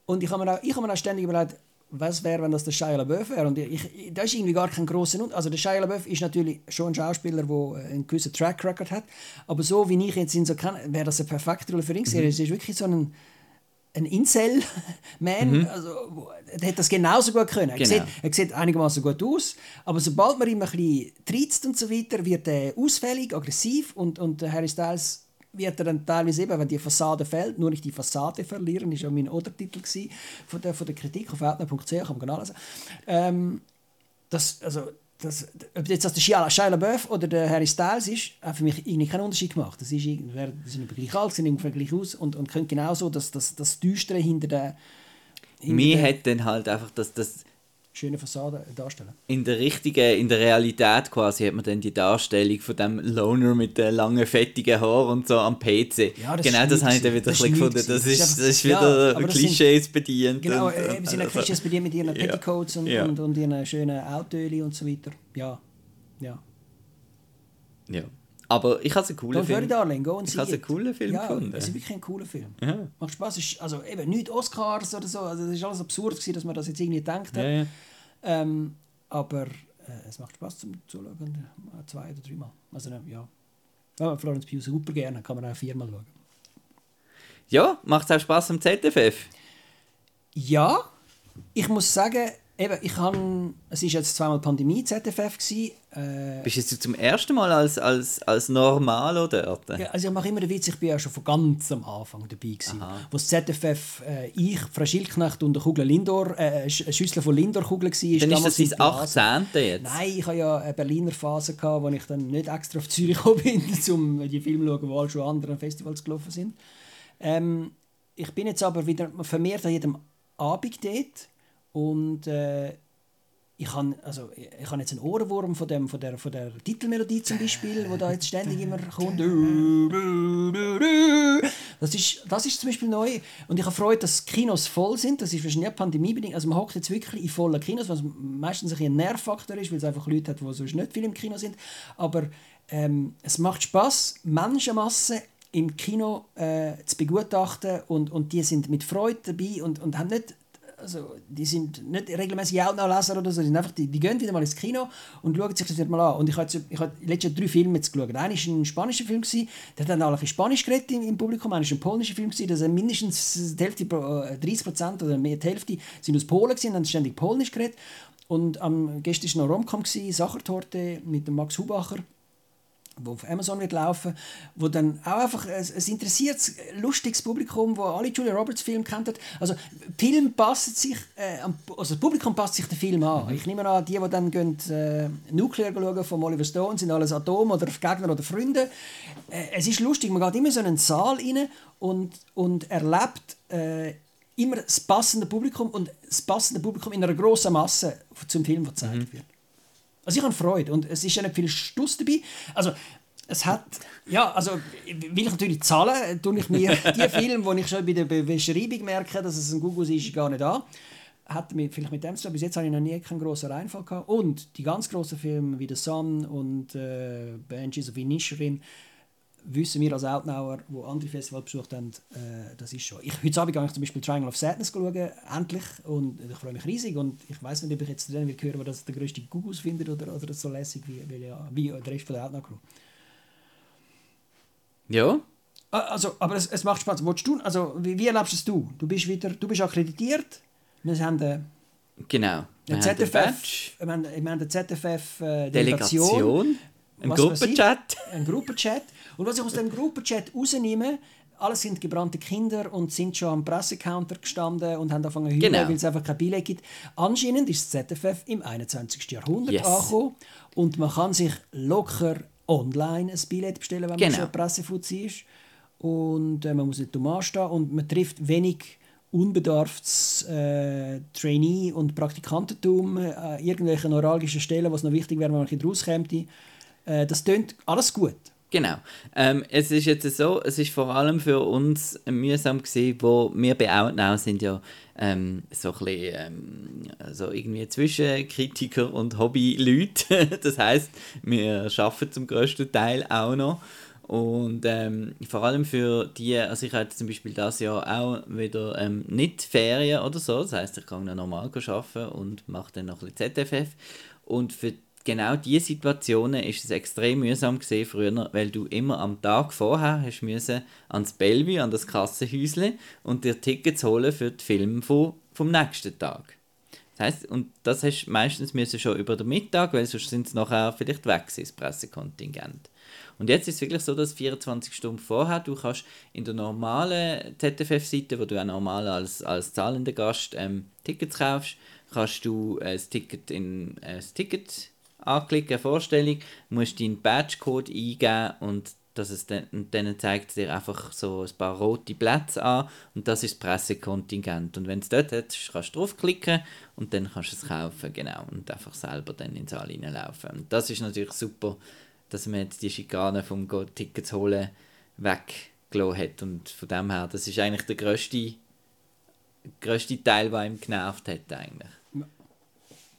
Und ich habe mir, auch- ich hab mir auch ständig überlegt, was wäre, wenn das der Shia LaBeouf wäre. Und ich, ich, da ist irgendwie gar kein grosser Unterschied. Also der Shia LaBeouf ist natürlich schon ein Schauspieler, der einen gewissen Track Record hat. Aber so wie ich jetzt ihn so kenne, wäre das eine perfekte Rolle für ihn gewesen. Es ist wirklich so ein, ein Incel-Man. Also, wo- der hätte das genauso gut können. Er, Genau. sieht, er sieht einigermaßen gut aus. Aber sobald man ihm ein bisschen treizt und so weiter, wird er ausfällig, aggressiv. Und, und Harry Styles wird er dann teilweise eben, wenn die Fassade fällt, nur nicht die Fassade verlieren, ist ja mein Untertitel von der, von der Kritik auf outnet.ch, kann man nachlesen. Ähm, das, also, das, ob jetzt das der Shia, Shia LaBeouf oder der Harry Styles ist, hat für mich irgendwie keinen Unterschied gemacht. Das ist, wer- die sind gleich alt, sehen ungefähr gleich aus und, und können genauso das, das, das Düstere hinter der, hinter Mir hat dann halt einfach das, das schönen Fassade darstellen. in der richtigen, in der Realität quasi hat man dann die Darstellung von dem Loner mit den langen, fettigen Haaren und so am PC. Ja, das genau das habe ich dann wieder Das ein gefunden. Das ist, Das ist wieder ja, das sind- Klischees bedient. Genau, und, äh, und, sie sind also- Klischees dir mit ihren *laughs* Ja. Petticoats und, Ja. und, und ihren schönen Autöli und so weiter. Ja, ja. Ja. Aber ich habe es einen coolen Don't Film. darling, go and Ich habe es einen coolen Film ja, gefunden. es ist wirklich ein cooler Film. Ja. Macht Spaß. Ist, also eben nicht Oscars oder so. Also das ist alles absurd, gewesen, dass man das jetzt irgendwie gedacht hat. Ja. Ähm, aber äh, es macht Spaß zum Zuschauen. Zwei oder dreimal. Also äh, ja. ja Florence Pugh super gerne, kann man auch viermal schauen. ja, macht es auch Spaß am ZFF? Ja, ich muss sagen, eben, ich habe, es ist jetzt zweimal Pandemie ZFF gsi. Äh, Bist du zum ersten Mal als, als, als Normalo dort? ja, also ich mache immer den Witz, ich bin ja schon von ganz am Anfang dabei gewesen, wo das ZFF, äh, ich, Frau Schildknecht und der Kugler Lindor, äh, eine Sch- eine Schüssel von Lindor Kugeln war. Dann ist das in sein Plaza. 18. jetzt. Nein, ich hatte ja eine Berliner Phase, gehabt, wo ich dann nicht extra auf Zürich *laughs* bin, um die Filme zu schauen, die alle schon an anderen Festivals gelaufen sind. Ähm, ich bin jetzt aber wieder vermehrt an jedem Abend dort und äh, ich habe also, habe jetzt einen Ohrenwurm von, dem, von, der, von der Titelmelodie zum Beispiel, wo da jetzt ständig immer kommt. Das ist, das ist zum Beispiel neu. Und ich habe Freude, dass Kinos voll sind. Das ist wahrscheinlich nicht pandemiebedingt. Also man hockt jetzt wirklich in vollen Kinos, was meistens ein, ein Nervfaktor ist, weil es einfach Leute hat, die sonst nicht viel im Kino sind. Aber ähm, es macht Spaß, Menschenmassen im Kino äh, zu begutachten und, und die sind mit Freude dabei und, und haben nicht also die sind nicht regelmäßig Outnow-Leser oder so, die, sind einfach, die, die gehen wieder mal ins Kino und schauen sich das wieder mal an. Und ich habe jetzt, ich habe letztes drei Filme jetzt geschaut. Einer war ein spanischer Film, gewesen, der hat dann alle Spanisch geredet im, im Publikum. Einer war ein polnischer Film, gewesen, das mindestens die Hälfte, äh, 30 Prozent oder mehr die Hälfte sind aus Polen gewesen, haben ständig Polnisch geredet. Und am gestern war noch Romcom, Sachertorte mit dem Max Hubacher wo auf Amazon wird laufen, wo dann auch einfach ein, ein interessiertes, lustiges Publikum, wo alle Julia Roberts Filme kennt hat. Also Film passt sich, äh, also das Publikum passt sich den Film an. Ich nehme an, die, die dann gehen, äh, Nuclear schauen von Oliver Stone, sind alles Atom oder Gegner oder Freunde. Äh, es ist lustig, man geht immer so in einen Saal rein und, und erlebt äh, immer das passende Publikum und das passende Publikum in einer grossen Masse zum Film, der gezeigt wird. Also ich habe Freude und es ist ja nicht viel Stuss dabei. Also es hat, ja, also will ich natürlich zahlen, tue ich mir *laughs* die Filme, wo ich schon bei der Be- Beschreibung merke, dass es ein Google ist, gar nicht an. Hat mit, vielleicht mit dem zu tun. Bis jetzt habe ich noch nie keinen grossen Reinfall gehabt. Und die ganz grossen Filme wie The Sun und äh, Banshees of Inisherin wissen wir als Outnauer, die andere Festivals besucht haben, äh, das ist schon. Ich, heute Abend gehe ich zum Beispiel Triangle of Sadness schauen, endlich, und ich freue mich riesig und ich weiß nicht, ob ich jetzt dann will hören, wo das der größte Gugus findet oder, oder so lässig wie, wie, ja, wie der Rest von der Outnow Crew. Ja. Also, aber es, es macht Spaß. Willst du, also, wie, wie erlebst es du? Du bist wieder, du bist akkreditiert. Wir haben eine, Genau. Wir eine haben den ZFF, wir haben, wir haben eine ZFF äh, Delegation, ein? Gruppenchat. ein Gruppenchat. Und was ich aus dem Gruppenchat rausnehme, alles sind gebrannte Kinder und sind schon am Pressecounter gestanden und haben angefangen zu heulen, Genau. weil es einfach kein Billett gibt. Anscheinend ist das ZFF im 21. Jahrhundert Yes. angekommen und man kann sich locker online ein Billett bestellen, wenn man Genau. schon Pressefuzzi ist. Und äh, man muss nicht dumm anstehen und man trifft wenig unbedarftes äh, Trainee- und Praktikantentum äh, an irgendwelchen neuralgischen Stellen, was noch wichtig wäre, wenn man rauskäme. Äh, das tönt alles gut. Genau. Ähm, es ist jetzt so, es ist vor allem für uns mühsam gewesen, wo wir bei Outnow sind ja ähm, so ein bisschen, ähm, so irgendwie zwischen Kritiker und Hobbyleute. *laughs* das heißt, wir arbeiten zum größten Teil auch noch. Und ähm, vor allem für die, also ich hatte zum Beispiel das Jahr auch wieder ähm, nicht Ferien oder so, das heißt, ich kann noch normal arbeiten und mache dann noch ein bisschen ZFF. Und für genau diese Situationen ist es extrem mühsam gesehen früher, weil du immer am Tag vorher hast müssen ans Bellevue, an das Kassenhäusle und dir Tickets holen für die Filme vom, vom nächsten Tag. Das heißt, und das hast meistens müssen schon über den Mittag, weil sonst sind sie nachher vielleicht weg, das Pressekontingent. Und jetzt ist es wirklich so, dass 24 Stunden vorher du kannst in der normalen ZFF-Seite, wo du auch normal als, als zahlender Gast ähm, Tickets kaufst, kannst du ein Ticket in ein Ticket anklicken, Vorstellung, musst deinen Badge-Code eingeben und dass es dann, und dann zeigt es dir einfach so ein paar rote Plätze an und das ist das Pressekontingent. Und wenn es dort hat, kannst du draufklicken und dann kannst du es kaufen, genau, und einfach selber dann ins Saal reinlaufen. Und das ist natürlich super, dass man jetzt die Schikane vom Go Tickets holen weggelassen hat und von dem her, das ist eigentlich der grösste, grösste Teil, der ihm genervt hat eigentlich.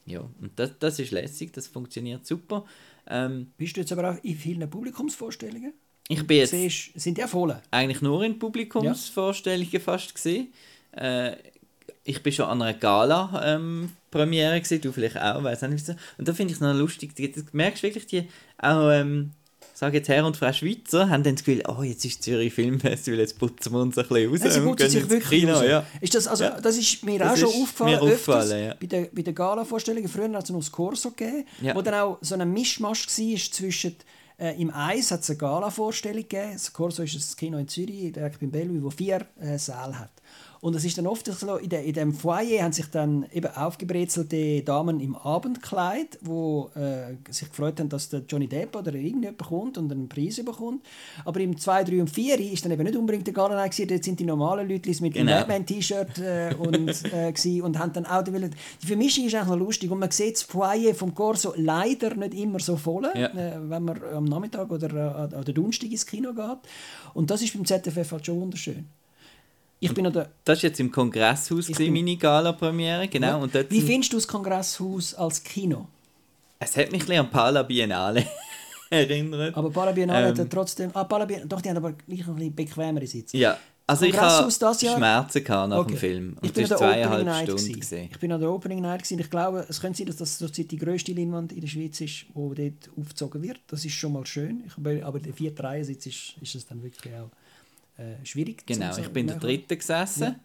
Ja, und das, das ist lässig, das funktioniert super. Ähm, Bist du jetzt aber auch in vielen Publikumsvorstellungen? ich bin jetzt Siehst, sind die voll? eigentlich nur in Publikumsvorstellungen fast gesehen. Äh, ich bin schon an einer Gala ähm, du vielleicht auch, weiß auch nicht so. Und da finde ich es noch lustig. Du merkst wirklich die auch ähm, sage jetzt Herr und Frau Schweizer, haben dann das Gefühl, oh, jetzt ist Zürich Filmfestival, jetzt putzen wir uns ein bisschen raus. Ja, sie putzen sich wirklich Kino, raus. ja. Ist das, also, Ja. das ist mir Das auch schon aufgefallen, aufgefallen, ja. bei den bei der Gala-Vorstellungen. Früher hat es noch das Corso gegeben, wo dann auch so ein Mischmasch war zwischen äh, im Eis hat es eine Gala-Vorstellung gegeben. Das Corso ist ein Kino in Zürich, direkt beim Bellevue, wo vier äh, Säle hat. Und es ist dann oft so, in, de, in dem Foyer haben sich dann eben aufgebrezelte Damen im Abendkleid, wo äh, sich gefreut haben, dass der Johnny Depp oder irgendjemand kommt und einen Preis bekommt. Aber im 2, 3 und 4 ist dann eben nicht unbedingt der Gala gewesen, dort sind die normalen Leute mit dem Genau. Batman-T-Shirt äh, und, äh, *laughs* und haben dann auch wollen. Die Vermischung ist eigentlich noch lustig und man sieht das Foyer vom Corso leider nicht immer so voll, Ja. äh, wenn man am Nachmittag oder äh, an der Donnerstag ins Kino geht. Und das ist beim ZFF halt schon wunderschön. Ich bin der Das war jetzt im Kongresshaus, Ich gewesen, meine Gala-Premiere, genau. Und dort Wie findest du das Kongresshaus als Kino? es hat mich ein bisschen an Pala Biennale *laughs* erinnert. Aber Parabiennale hat ja Ähm. trotzdem. Ah, Parabiennale, doch, die haben aber gleich noch ein bisschen bequemere Sitze. Ja, also ich habe Kongresshaus das Jahr? Schmerzen gehabt nach Okay. dem Film. Ich Und bin es war zweieinhalb Night. Stunden. gewesen. Ich bin an der Opening Night. Gewesen. Ich glaube, es könnte sein, dass das zurzeit die grösste Leinwand in der Schweiz ist, die dort aufgezogen wird. Das ist schon mal schön. Ich, aber aber der vierte Reihensitz ist, ist es dann wirklich auch äh, schwierig. Genau, ich bin der. Dritte gesessen. Ja.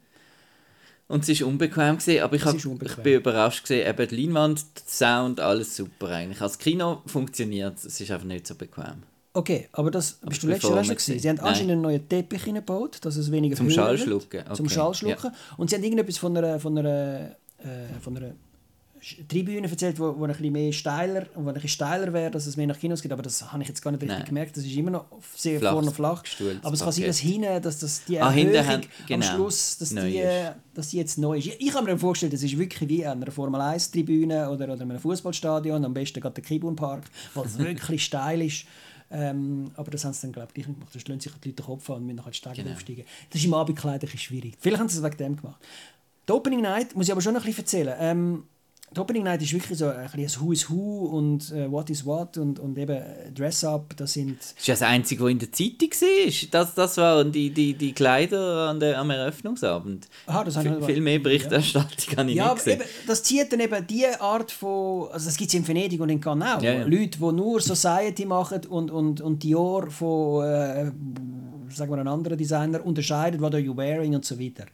Und es war unbequem, gewesen, aber ich, hab, ich bin überrascht, gewesen, eben die Leinwand, der Sound, alles super eigentlich. Als Kino funktioniert es, ist einfach nicht so bequem. Okay, aber das Aber bist du letztes Jahr schon gesehen. Sie haben anscheinend einen neuen Teppich hineingebaut, dass es weniger Zum Schallschlucken, okay, Zum Schallschlucken. Und sie haben irgendetwas von einer, von einer, äh, von einer Tribüne erzählt, wo, wo ein bisschen mehr steiler, wo ein bisschen steiler wäre, dass es mehr nach Kinos geht. Aber das habe ich jetzt gar nicht richtig Nein. gemerkt. Das ist immer noch sehr Flach- vorne flach. gestuhltes Aber es kann sein, dass hinten, dass das die Ah, Erhöhung haben- genau, am Schluss, dass die, ist. dass die jetzt neu ist. Ich, ich habe mir vorgestellt, das ist wirklich wie an einer Formel 1 Tribüne oder, oder einem Fußballstadion, am besten gerade der Kibun Park, weil es *laughs* wirklich steil ist. Ähm, aber das haben sie dann, glaube ich, nicht gemacht. Da stellen sich die Leute den Kopf an und müssen nachher die Steine Genau. aufsteigen. Das ist im Abendkleid ein schwierig. Vielleicht haben sie es wegen dem gemacht. Die Opening Night muss ich aber schon noch ein bisschen erzählen. Ähm, die Opening Night ist wirklich so ein bisschen Who is Who und äh, What is What und, und eben äh, Dress-Up. Das sind... Das ist ja das Einzige, was in der Zeitung war. Das, das waren die, die, die Kleider an der, am Eröffnungsabend. Aha, das habe ich Viel, mehr Berichterstattung habe ich Ja, nicht gesehen. eben, das zieht dann eben die Art von, also das gibt es in Venedig und in Cannes auch, Ja, ja. Leute, die nur Society machen und, und, und Dior von, äh, sagen wir, einem anderen Designer unterscheiden, what are you wearing und so weiter.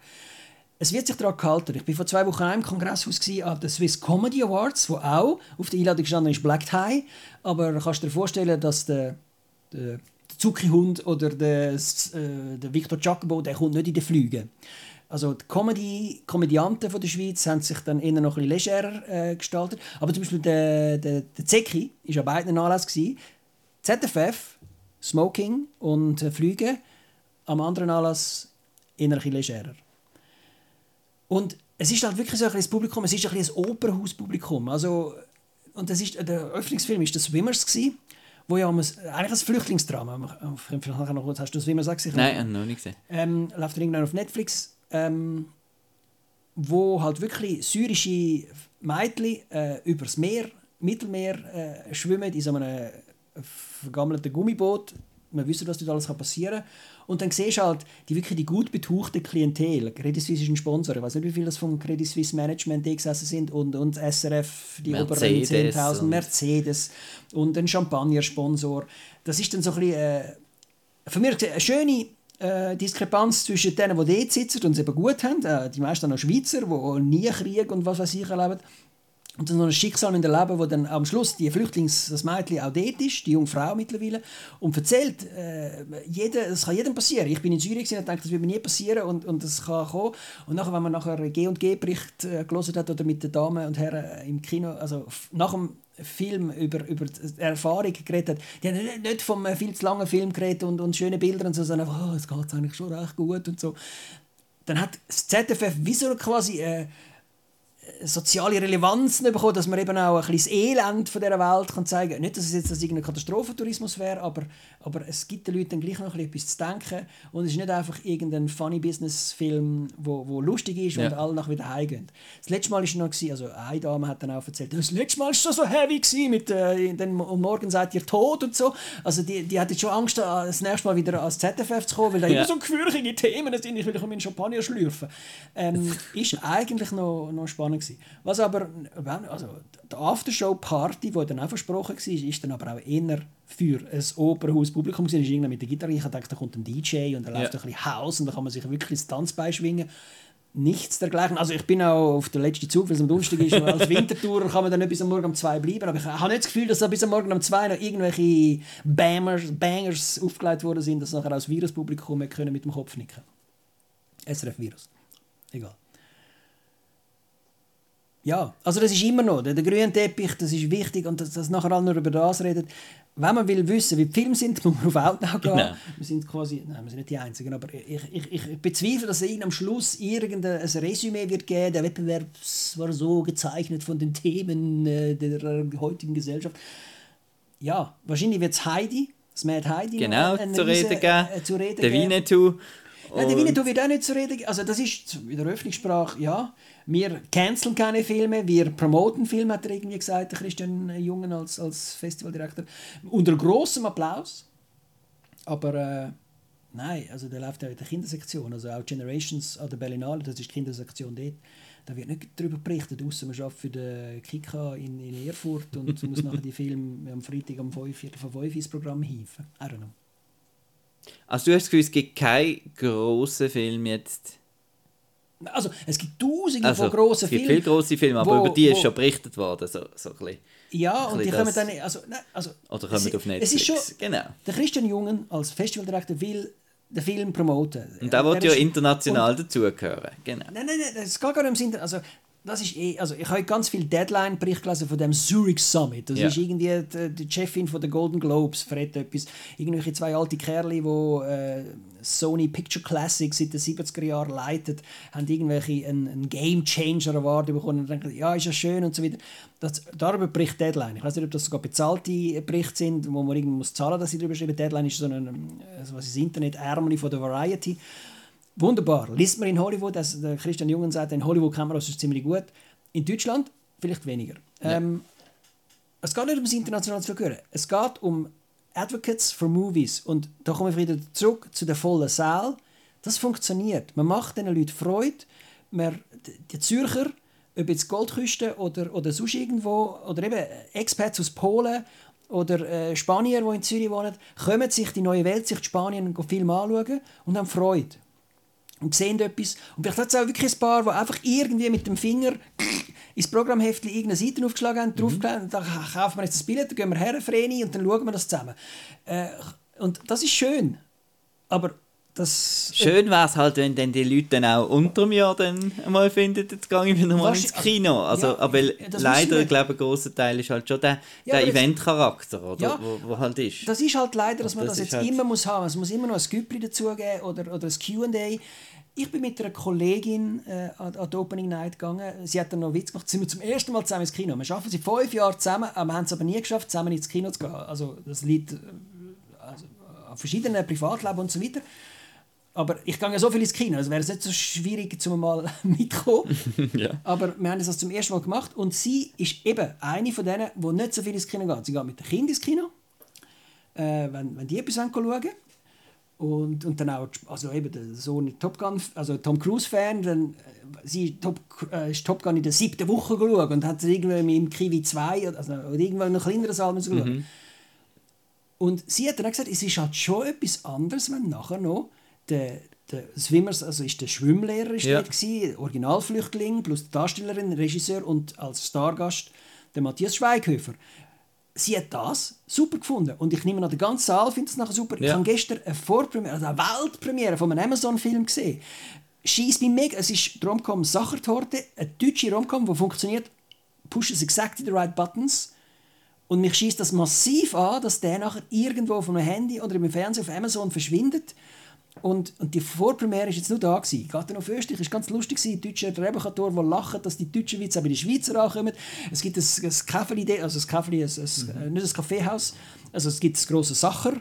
Es wird sich daran gehalten. Ich war vor zwei Wochen im Kongresshaus an den Swiss Comedy Awards, wo auch auf der Einladung gestanden ist Black Tie. Aber kannst du dir vorstellen, dass der, der, der Zuckerhund oder der, äh, der Victor Giacomo, der kommt nicht in den Flügen. Also die Comedy, Komödianten von der Schweiz haben sich dann eher noch ein bisschen legerer äh, gestaltet. Aber zum Beispiel der, der, der Zecki war an beiden Anlässen. ZFF, Smoking und äh, Flüge. Am anderen Anlass eher ein bisschen legerer. Und es ist halt wirklich so ein bisschen das Publikum, es ist ein bisschen ein Opernhauspublikum. Also, und das ist, der Öffnungsfilm war das Swimmers, gewesen, wo ja um ein, eigentlich ein Flüchtlingsdrama, vielleicht nachher noch kurz, hast du Swimmers auch gesehen? Nein, noch nicht gesehen. Ähm, läuft irgendwann auf Netflix, ähm, wo halt wirklich syrische Mädchen äh, übers Meer, Mittelmeer äh, schwimmen in so einem vergammelten Gummiboot. Man wissen, was dort alles passieren kann. Und dann siehst du halt die wirklich die gut betuchte Klientel. Credit Suisse ist ein Sponsor. Ich weiß nicht, wie viele das vom Credit Suisse Management gesessen sind. Und, und SRF, die Mercedes oberen 10.000, Mercedes und ein Champagner-Sponsor. Das ist dann so ein bisschen, äh, für mich eine schöne äh, Diskrepanz zwischen denen, die dort sitzen und es eben gut haben, äh, die meisten noch Schweizer, die nie Krieg und was weiß ich erleben, und dann noch ein Schicksal in der Leben, wo dann am Schluss die Flüchtlings, das Mädchen auch dort ist, die junge Frau mittlerweile, und erzählt, äh, jeder, das kann jedem passieren. Ich bin in Syrien und dachte, das wird mir nie passieren und, und das kann kommen. Und nachher, wenn man nachher G&G-Bericht äh, gelesen hat oder mit den Damen und Herren im Kino, also nach dem Film über, über die Erfahrung geredet hat, die haben nicht vom äh, viel zu langen Film geredet und, und schöne Bilder und so, sondern einfach, oh, es geht eigentlich schon recht gut und so. Dann hat das ZFF wie so quasi... Äh, soziale Relevanzen bekommen, dass man eben auch ein bisschen das Elend von dieser Welt kann zeigen kann. Nicht, dass es jetzt das irgendein Katastrophentourismus wäre, aber, aber es gibt den Leuten gleich noch etwas zu denken und es ist nicht einfach irgendein Funny-Business-Film, wo, wo lustig ist ja. und alle nach wieder heimgehen. Das letzte Mal war noch, also eine Dame hat dann auch erzählt, das letzte Mal war es so heavy gewesen, mit, äh, dann, und morgen seid ihr tot und so. Also die, die hatte schon Angst, äh, das nächste Mal wieder ans ZFF zu kommen, weil da ja. immer so gefürchtige Themen sind, ich will meinen Champagner schlürfen. Ähm, ist eigentlich noch, noch spannend gewesen. Was aber, also die Aftershow-Party, die dann auch versprochen war, ist dann aber auch eher für ein Opernhaus-Publikum. Ist irgendwie mit der Gitarre, ich dachte, da kommt ein DJ und da läuft ja. ein bisschen Haus und da kann man sich wirklich ins Tanzbein schwingen. Nichts dergleichen. Also ich bin auch auf der letzten Zug, weil es am Donnerstag ist, als Wintertour kann man dann nicht bis am Morgen um zwei bleiben, aber ich habe nicht das Gefühl, dass da bis am Morgen um zwei noch irgendwelche Bangers, Bangers aufgelegt worden sind, dass nachher als Viruspublikum können mit dem Kopf nicken. SRF-Virus. Egal. Ja, also das ist immer noch, der, der grüne Teppich, das ist wichtig und dass, dass nachher alle nur über das reden. Wenn man will wissen, wie die Filme sind, *laughs* muss man auf Outnow gehen. Genau. Wir sind quasi, nein, wir sind nicht die Einzigen, aber ich, ich, ich bezweifle, dass es am Schluss irgendein Resümee wird geben, der Wettbewerb war so gezeichnet von den Themen äh, der heutigen Gesellschaft. Ja, wahrscheinlich wird es Heidi, das Mad Heidi genau, zu, reden geben, äh, zu reden der Winnetou. Nein, der Winnetou wird auch nicht zu reden Also das ist in der Öffentlichsprache, ja wir canceln keine Filme, wir promoten Filme, hat er irgendwie gesagt, der Christian Jungen als, als Festivaldirektor. Unter großem Applaus. Aber äh, nein, also der läuft ja in der Kindersektion, also auch Generations an der Berlinale, das ist die Kindersektion dort. Da wird nicht darüber berichtet, außer man arbeitet für den Kika in, in Erfurt und muss nachher die Filme am Freitag um 5, Viertel von 5 ins Programm hieven. I don't know. Also du hast das Gefühl, es gibt keinen grossen Film jetzt also, es gibt tausende also, von grossen Filmen. Es gibt viele grosse Filme, aber wo, über die ist schon berichtet worden. So, so ein bisschen, ja, ein und die kommen dann. Also, nein, also, oder kommen es, auf Netflix. Es ist schon, genau. Der Christian Jungen als Festivaldirektor will den Film promoten. Und der wird ja international dazugehören. Genau. Nein, nein, nein, es geht gar nicht ums Also, das ist eh, also ich habe ganz viel Deadline-Bericht gelesen von dem Zurich Summit. Das ja. ist irgendwie die, die, Chefin von der Golden Globes, verrät etwas. Irgendwelche zwei alte Kerle, die äh, Sony Picture Classics seit den 70er Jahren leitet, haben irgendwelche einen, einen Game Changer Award bekommen und denken, ja, ist ja schön und so weiter. Das, darüber bricht Deadline. Ich weiß nicht, ob das sogar bezahlte Berichte sind, wo man irgendwie muss zahlen, dass sie darüber schreiben. Deadline ist so ein, also was ist Internet Ärmel von der Variety. Wunderbar. Liest man in Hollywood, also der Christian Jungen sagt, in Hollywood man das ziemlich gut. In Deutschland vielleicht weniger. Ja. Ähm, es geht nicht um das internationale Vergehören. Es geht um Advocates for Movies. Und da kommen wir wieder zurück zu der vollen Saal. Das funktioniert. Man macht diesen Leuten Freude. Man, die Zürcher, ob jetzt Goldküste oder, oder sonst irgendwo, oder eben Expats aus Polen oder äh, Spanier, die in Zürich wohnen, kommen sich die neue Weltsicht Spanien und Film anschauen und haben Freude und sehen etwas. Und vielleicht hat es auch wirklich ein paar, die einfach irgendwie mit dem Finger ins Programmheft irgendeine Seite aufgeschlagen haben, mhm. draufgelegt, dann kaufen wir jetzt das Billett, dann gehen wir her, Vreni, und dann schauen wir das zusammen. Äh, und das ist schön. Aber das, Schön wäre es halt, wenn dann die Leute dann auch unter mir dann mal finden, jetzt gehe ich wieder mal ins Kino. Also, ja, aber leider, ich glaube, ein grosser Teil ist halt schon der, ja, der Eventcharakter, oder? Ja, wo, wo, halt ist. Das ist halt leider, dass man das, das jetzt halt immer muss haben. Es muss immer noch ein Güppli dazugeben oder, oder ein Q&A ich bin mit einer Kollegin äh, an, an die Opening Night gegangen. Sie hat dann noch Witz gemacht. Sind wir zum ersten Mal zusammen ins Kino. Wir arbeiten seit fünf Jahren zusammen, aber wir haben es aber nie geschafft, zusammen ins Kino zu gehen. Also das liegt äh, also, an verschiedenen Privatleben und so weiter. Aber ich gehe ja so viel ins Kino, also wäre es nicht so schwierig, zum mal *laughs* mitzukommen. *laughs* ja. Aber wir haben das zum ersten Mal gemacht und sie ist eben eine von denen, die nicht so viel ins Kino geht. Sie geht mit den Kindern ins Kino, äh, wenn, wenn die etwas schauen wollen. Und, und dann auch, also eben der Sohn Top Gun, also Tom Cruise Fan, dann, äh, sie ist Top, äh, ist Top Gun in der siebten Woche geschaut und hat irgendwie im Kiwi 2 oder, also, oder irgendwann noch kleineren Saal geschaut. Mhm. Und sie hat dann auch gesagt, es ist halt schon etwas anderes, wenn nachher noch der, der Swimmers, also ist der Schwimmlehrer ist ja. dort Originalflüchtling plus die Darstellerin, Regisseur und als Stargast der Matthias Schweighöfer. Sie hat das super gefunden und ich nehme an, der ganze Saal findet es nachher super. Ja. Ich habe gestern eine Vorpremiere, also eine Weltpremiere von einem Amazon-Film gesehen. Schießt mich mega. Es ist die Romcom Sachertorte, eine deutsche Romcom, die funktioniert, pushes exactly the right buttons. Und mich schießt das massiv an, dass der nachher irgendwo auf einem Handy oder im Fernsehen auf Amazon verschwindet und, und die Vorpremiere war jetzt nur da. Gewesen. Geht dann auf Österreich, ist ganz lustig. Die deutschen Rebenchatoren, die lachen, dass die deutschen Witze auch bei den Schweizer ankommen. Es gibt ein, ein Kaffee, also ein Kaffee, ein, ein, mhm. nicht ein Kaffeehaus, also es gibt das grosse Sacher.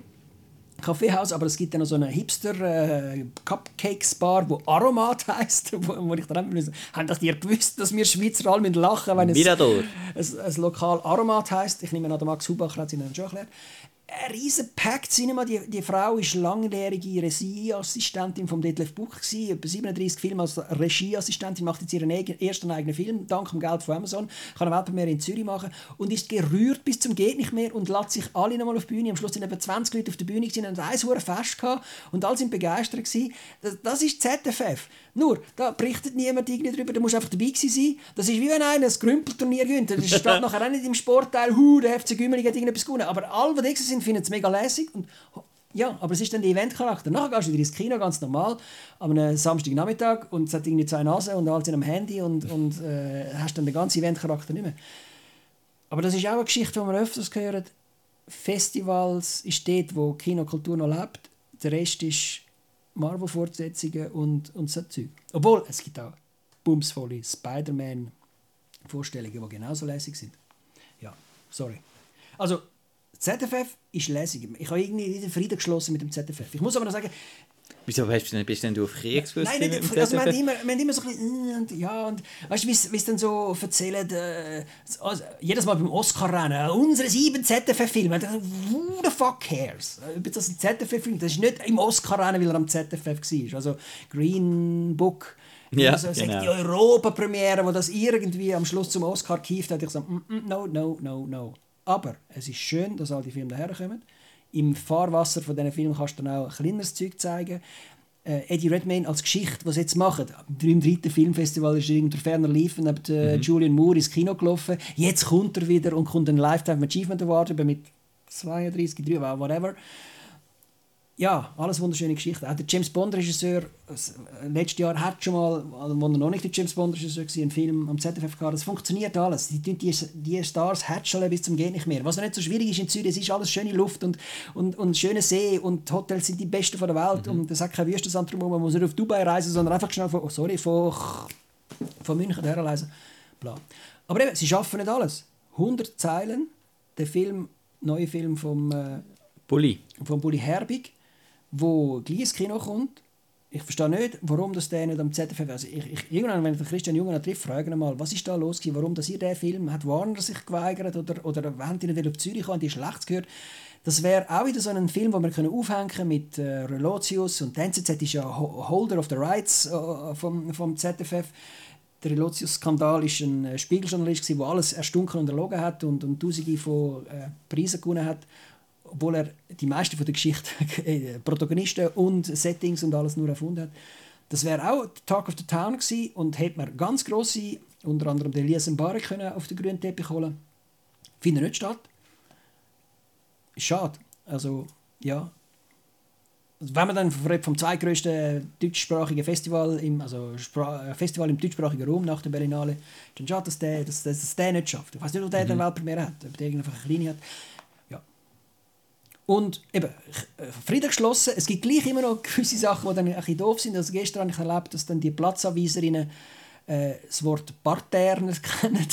Kaffeehaus, aber es gibt dann noch so eine Hipster äh, Cupcakes Bar, wo Aromat *laughs* heisst, wo, wo ich dann immer haben das ihr gewusst, dass wir Schweizer alle lachen, wenn es ein, ein, Lokal Aromat heisst. Ich nehme an, der Max Hubacher hat es Ihnen schon erklärt ein riesen Pack Cinema. Die, die Frau ist langjährige Regieassistentin vom Detlef Buch gewesen, etwa 37 Filme als Regieassistentin, macht jetzt ihren ersten eigenen Film, dank dem Geld von Amazon, kann eine Weltpremiere in Zürich machen und ist gerührt bis zum geht nicht mehr und lässt sich alle nochmal auf die Bühne. Am Schluss sind etwa 20 Leute auf der Bühne gewesen, und ein hoher Fest gehabt und alle sind begeistert gewesen. Das, das ist ZFF. Nur, da berichtet niemand irgendwie darüber, da musst einfach dabei sein. Das ist wie wenn einer ein Grümpelturnier gewinnt. Das steht *laughs* nachher auch nicht im Sportteil, hu, der FC Gümmeli hat irgendetwas gewonnen. Aber alle, die da sind, finden es mega lässig. Und, ja, aber es ist dann der Eventcharakter. Nachher gehst du wieder ins Kino, ganz normal, am Samstagnachmittag und es hat irgendwie zwei Nasen und alle sind am Handy und, und äh, hast dann den ganzen Eventcharakter nicht mehr. Aber das ist auch eine Geschichte, die man öfters gehört. Festivals ist dort, wo Kinokultur noch lebt. Der Rest ist Marvel-Fortsetzungen und, und so Zeug. Obwohl, es gibt auch bumsvolle Spider-Man-Vorstellungen, die genauso lässig sind. Ja, sorry. Also, ZFF ist lässig. Ich habe irgendwie den Frieden geschlossen mit dem ZFF. Ich muss aber noch sagen, Wieso bist du, bist denn du auf Kriegsfuß? Nein, nicht, also wir haben immer, wir haben immer so ein bisschen, ja, und weißt du, wie es dann so erzählen, äh, also, jedes Mal beim Oscar-Rennen, unsere sieben ZFF-Filme, who the fuck cares? Ob das ein ZFF-Film das ist nicht im Oscar-Rennen, weil er am ZFF war. Also Green Book, ja, also, genau. die Europa-Premiere, wo das irgendwie am Schluss zum Oscar kieft, hat ich gesagt, mm, mm, no, no, no, no. Aber es ist schön, dass all die Filme daherkommen im Fahrwasser von diesen Filmen kannst du dann auch kleineres Zeug zeigen. Äh, Eddie Redmayne als Geschichte, was sie jetzt machen. Im dritten Filmfestival ist irgendein ferner Liefen neben äh, mhm. Julian Moore ins Kino gelaufen. Jetzt kommt er wieder und kommt ein Lifetime Achievement Award mit 32, 3, whatever ja, alles wunderschöne Geschichten. Auch der James Bond-Regisseur, äh, letztes Jahr hat schon mal, als er noch nicht der James Bond-Regisseur war, einen Film am ZFF gehabt. Das funktioniert alles. Die, die, die Stars hatcheln bis zum Geht nicht mehr. Was noch nicht so schwierig ist in Zürich, es ist alles schöne Luft und, und, und schöne See und Hotels sind die besten von der Welt mhm. und es hat kein Wüstensand drumherum. Man muss nicht auf Dubai reisen, sondern einfach schnell von, oh, sorry, von, von München herreisen. Bla. Aber eben, sie schaffen nicht alles. 100 Zeilen, der Film, neue Film vom äh, Bulli. Vom Bulli Herbig wo gleich Kino kommt. Ich verstehe nicht, warum das der nicht am ZFF... Also ich, ich, irgendwann, wenn ich den Christian Jungen trifft, frage ihn mal, was ist da los gewesen? Warum dass ihr den Film... Hat Warner sich geweigert oder, oder haben die nicht auf Zürich kommen, die schlecht gehört? Das wäre auch wieder so ein Film, den wir können aufhängen können mit äh, Relotius und die NZZ ist ja Holder of the Rights äh, vom, vom ZFF. Der Relotius-Skandal war ein äh, Spiegeljournalist, der alles erstunken und erlogen hat und, und Tausende von äh, Preisen gewonnen hat obwohl er die meisten von der Geschichte *laughs* äh, Protagonisten und Settings und alles nur erfunden hat. Das wäre auch Talk of the Town gewesen und hätte man ganz grosse, unter anderem den Elias Mbare können auf den grünen Teppich holen. Findet nicht statt. Schade. Also ja. Also, wenn man dann vom zweitgrößten deutschsprachigen Festival im, also äh, Festival im deutschsprachigen Raum nach der Berlinale, dann schade, dass der, dass, dass der nicht schafft. Ich weiß nicht, ob der mhm. eine Weltpremiere hat, ob der irgendeine kleine hat. Und eben, Frieden geschlossen. Es gibt gleich immer noch gewisse Sachen, die dann ein bisschen doof sind. Also gestern habe ich erlebt, dass dann die Platzanweiserinnen äh, das Wort Parterre nicht kennen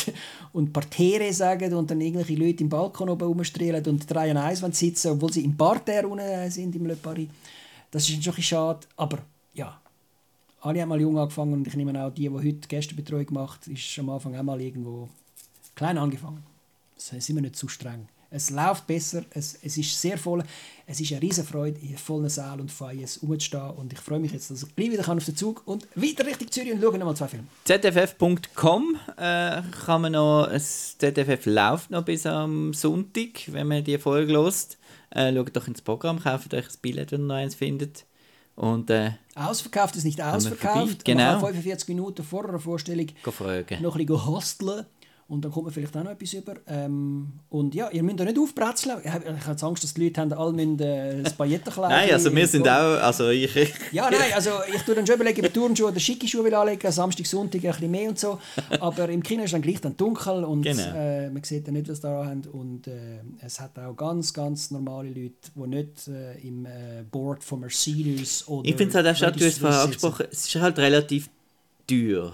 und Parterre sagen und dann irgendwelche Leute im Balkon oben rumstrahlen und drei an eins sitzen, obwohl sie im Parterre unten sind im Le Paris. Das ist schon ein bisschen schade, aber ja, alle haben mal jung angefangen und ich nehme auch die, die heute Gästebetreuung macht, ist am Anfang auch mal irgendwo klein angefangen. Das sind wir nicht zu streng. Es läuft besser, es, es ist sehr voll. Es ist eine riesige Freude, in vollen Saal und Feiers rumzustehen. Und ich freue mich jetzt, dass ich gleich wieder auf den Zug und weiter Richtung Zürich und schaue nochmal zwei Filme. ZFF.com äh, kann man noch, das ZFF läuft noch bis am Sonntag, wenn man die Folge lost. Äh, schaut doch ins Programm, kauft euch ein Billett, wenn ihr noch eins findet. Und, äh, ausverkauft ist nicht ausverkauft. Genau. Man kann 45 Minuten vor einer Vorstellung noch ein bisschen hosteln. Und dann kommt man vielleicht auch noch etwas über. Ähm, und ja, ihr müsst da nicht aufbrezeln. Ich habe ich hab Angst, dass die Leute haben, alle müssen, äh, das Paillettenkleid *laughs* Nein, also wir sind auch, also ich... ja, nein, also ich tue dann schon überlegen, ob Turnschuhe oder schicke Schuhe will anlegen, Samstag, Sonntag ein bisschen mehr und so. Aber im Kino ist dann gleich dann dunkel und Genau. äh, man sieht dann nicht, was da haben. Und äh, es hat auch ganz, ganz normale Leute, die nicht äh, im äh, Board von Mercedes oder... Ich finde es halt auch du hast es vorher angesprochen, es ist halt relativ teuer.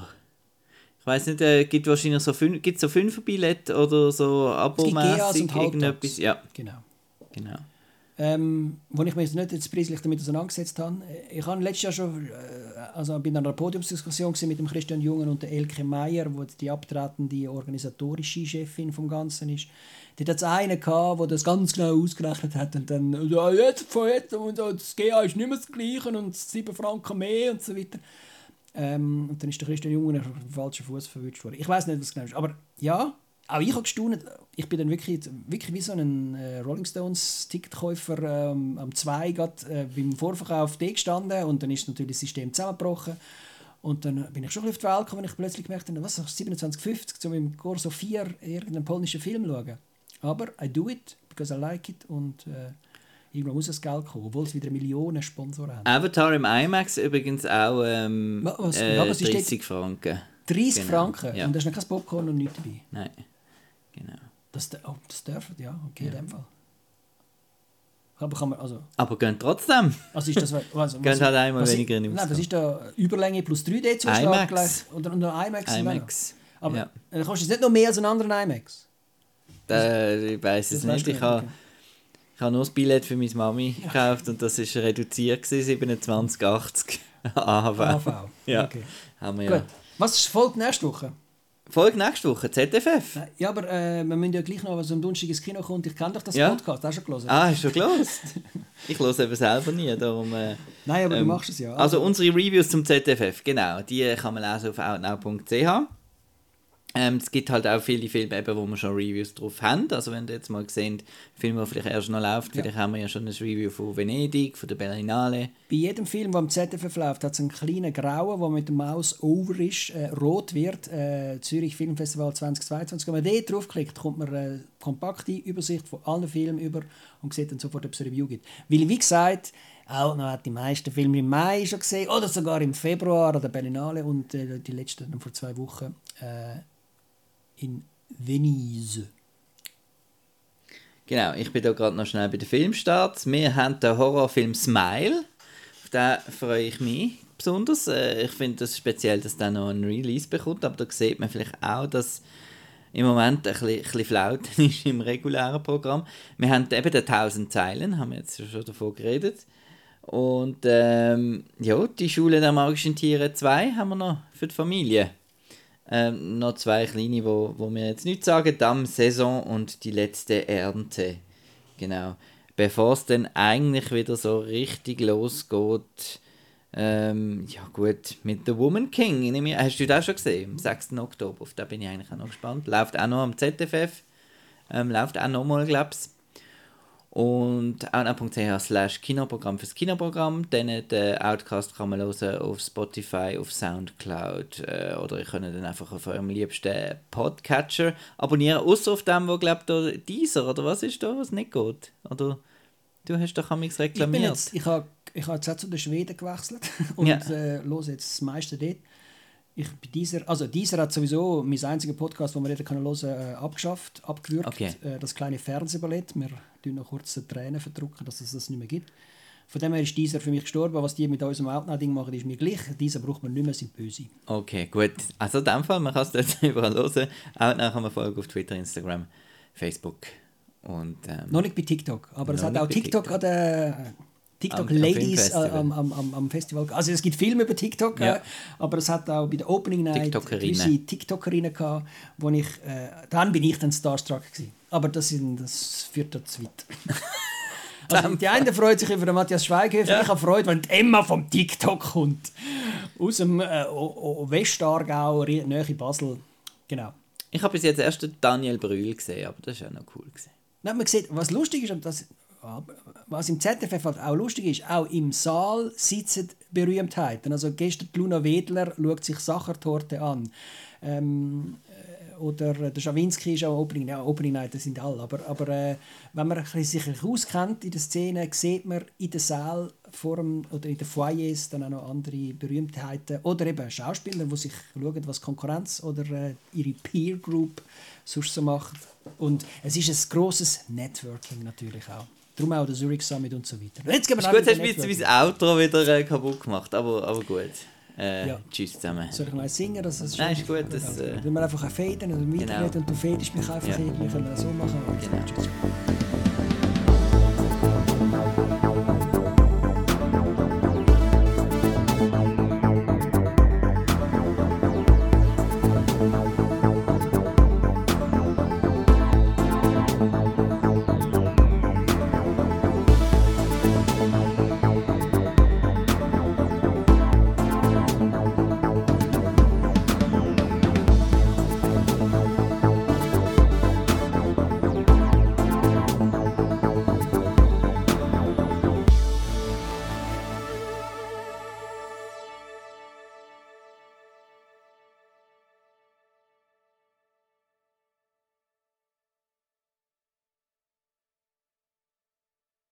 Ich weiß nicht, äh, gibt wahrscheinlich so fünf, gibt's so fünf Billette oder so abomäßig irgendetwas. Ja, Genau. genau. Ähm, wo ich mich jetzt nicht jetzt preislich damit auseinandergesetzt habe. Ich habe letztes Jahr schon, äh, also bin an einer Podiumsdiskussion mit dem Christian Jungen und der Elke Meier, wo die abtretende organisatorische Chefin vom Ganzen ist. Dort hat einen gehabt, der das ganz genau ausgerechnet hat und dann, ja, jetzt von jetzt und das GA ist nicht mehr das Gleiche und 7 Franken mehr und so weiter. Ähm, und dann ist der Christian Junge auf den falschen Fuß verwünscht worden. Ich weiß nicht, was genau ist. Aber ja, auch ich habe gestaunt. Ich bin dann wirklich, wirklich wie so ein äh, Rolling Stones Ticketkäufer ähm, am 2 äh, beim Vorverkauf da gestanden und dann ist natürlich das System zusammengebrochen. Und dann bin ich schon auf die Welt gekommen, wenn ich plötzlich gemerkt habe, was, 27,50 um im Corso 4 irgendeinen polnischen Film schauen. Aber I do it, because I like it und äh, irgendwann muss das Geld kommen, obwohl es wieder Millionen Sponsoren haben. Avatar im IMAX übrigens auch ähm, Was- äh, ja, was ist 30 Franken. 30 Genau, Franken ja. und da ist noch kein Popcorn und nichts dabei. Nein, genau. Das, oh, das dürfen, ja, okay, in dem Fall. Aber kann man, also, Aber gehen trotzdem. also ist das, *laughs* also, Gehen halt einmal was weniger in den Nein, das ist da Überlänge plus 3D-Zuschlag IMAX. gleich, oder, und ein IMAX. IMAX. Aber ja. dann kostet es nicht noch mehr als einen anderen IMAX. Äh, ich weiß es nicht. Ich habe. Ich habe nur das Billett für meine Mami gekauft und das ist reduziert gewesen, 27,80 AHV. AV. Ja, Okay. haben wir ja. Gut. Was ist folgt nächste Woche? Folge nächste Woche, ZFF. Ja, aber äh, wir müssen ja gleich noch, was am Donnerstag ins Kino kommt. Ich kenne doch das Ja. Podcast, hast du schon gelesen? Ah, hast du schon gelost? *laughs* ich höre eben selber nie, darum... Äh, Nein, aber ähm, du machst es ja. Also unsere Reviews zum ZFF, genau, die kann man lesen auf outnow.ch. Ähm, es gibt halt auch viele Filme, eben, wo wir schon Reviews drauf haben. Also wenn ihr jetzt mal gesehen, Film, der vielleicht erst noch läuft, Ja. vielleicht haben wir ja schon ein Review von Venedig, von der Berlinale. Bei jedem Film, der am ZDF läuft, hat es einen kleinen grauen, der mit dem Maus over ist, äh, rot wird. Äh, Zürich Filmfestival 2022. Wenn man dort draufklickt, kommt man eine kompakte Übersicht von allen Filmen über und sieht dann sofort, ob es eine Review gibt. Weil, wie gesagt, auch noch hat die meisten Filme im Mai schon gesehen oder sogar im Februar an der Berlinale und äh, die letzten vor zwei Wochen äh, in Venise. Genau, ich bin da gerade noch schnell bei den Filmstarts. Wir haben den Horrorfilm Smile. Auf den freue ich mich besonders. Äh, Ich finde es speziell, dass der noch einen Release bekommt, aber da sieht man vielleicht auch, dass im Moment ein bisschen, ein bisschen Flauten *laughs* ist im regulären Programm. Wir haben eben den 1000 Zeilen, haben wir jetzt schon davon geredet. Und ähm, ja, die Schule der magischen Tiere 2 haben wir noch für die Familie. Ähm, noch zwei kleine, wo, wo wir jetzt nicht sagen, Dam Saison und die letzte Ernte. Genau. Bevor es dann eigentlich wieder so richtig losgeht, ähm, ja gut, mit The Woman King. Nehme, hast du das schon gesehen? Am 6. Oktober, auf den bin ich eigentlich auch noch gespannt. Läuft auch noch am ZFF. Ähm, läuft auch noch mal, glaube ich. Und outnow.ch slash Kinoprogramm fürs Kinoprogramm. Dann den Outcast kann man hören auf Spotify, auf Soundcloud äh, oder ihr könnt dann einfach auf eurem liebsten Podcatcher abonnieren. Außer auf dem, wo glaubt ihr dieser oder was ist da, was nicht geht? Oder du hast doch Ich bin reklamiert. jetzt, ich habe ich habe jetzt auch zu den Schweden gewechselt *laughs* und Ja. äh, höre jetzt das meiste dort. Ich bei dieser, also dieser hat sowieso mein einziger Podcast, wo man jeder kann hören, äh, abgeschafft, abgewürgt. Okay. Äh, das kleine Fernsehballett. Wir tun noch kurz die Tränen verdrücken, dass es das nicht mehr gibt. Von dem her ist dieser für mich gestorben. Was die mit unserem Outnow-Ding machen, ist mir gleich. Dieser braucht man nicht mehr, sind böse. Okay, gut. Also in dem Fall, man kann es dort *laughs* überall hören. Auch nachher wir folgen auf Twitter, Instagram, Facebook und ähm, Noch nicht bei TikTok, aber es hat auch TikTok, TikTok. an der TikTok Am- Ladies äh, am, am, am, am Festival. Also es gibt Filme über TikTok, Ja. äh, aber es hat auch bei der Opening Night gewisse TikTokerinnen gehabt, wo ich, äh, dann bin ich dann starstruck gewesen. Aber das, sind, das führt da zu weit. *laughs* Also, die einen freut sich über den Matthias Schweighöfer, Ja. ich habe Freude, wenn die Emma vom TikTok kommt. Aus dem äh, O- O- Nähe Basel. Genau. ich habe bis jetzt erst den Daniel Brühl gesehen, aber das ist auch noch cool gewesen. Nein, man sieht, was lustig ist, und das, was im ZDF halt auch lustig ist, auch im Saal sitzen Berühmtheiten. Also gestern Luna Wedler schaut sich Sachertorte an. Ähm, äh, oder der Schawinski ist auch Opening, ja, Opening Night, das sind alle. Aber, aber äh, wenn man sich ein auskennt in der Szene, sieht man in den Saal vor dem, oder in den Foyers dann auch noch andere Berühmtheiten oder eben Schauspieler, die sich schauen, was Konkurrenz oder äh, ihre Peer Group sonst so macht. Und es ist ein grosses Networking natürlich auch. Darum auch der Zurich Summit und so weiter. Jetzt gehen wir Ist gut, hast du jetzt mein Outro wieder äh, kaputt gemacht, aber, aber gut. Äh, Ja. Tschüss zusammen. Soll ich mal singen? Das ist Nein, ist gut, das, äh, Wenn wir einfach faden und weiterreden Genau. und du fadest mich einfach Ja. irgendwie, können wir das so machen. Genau. Tschüss.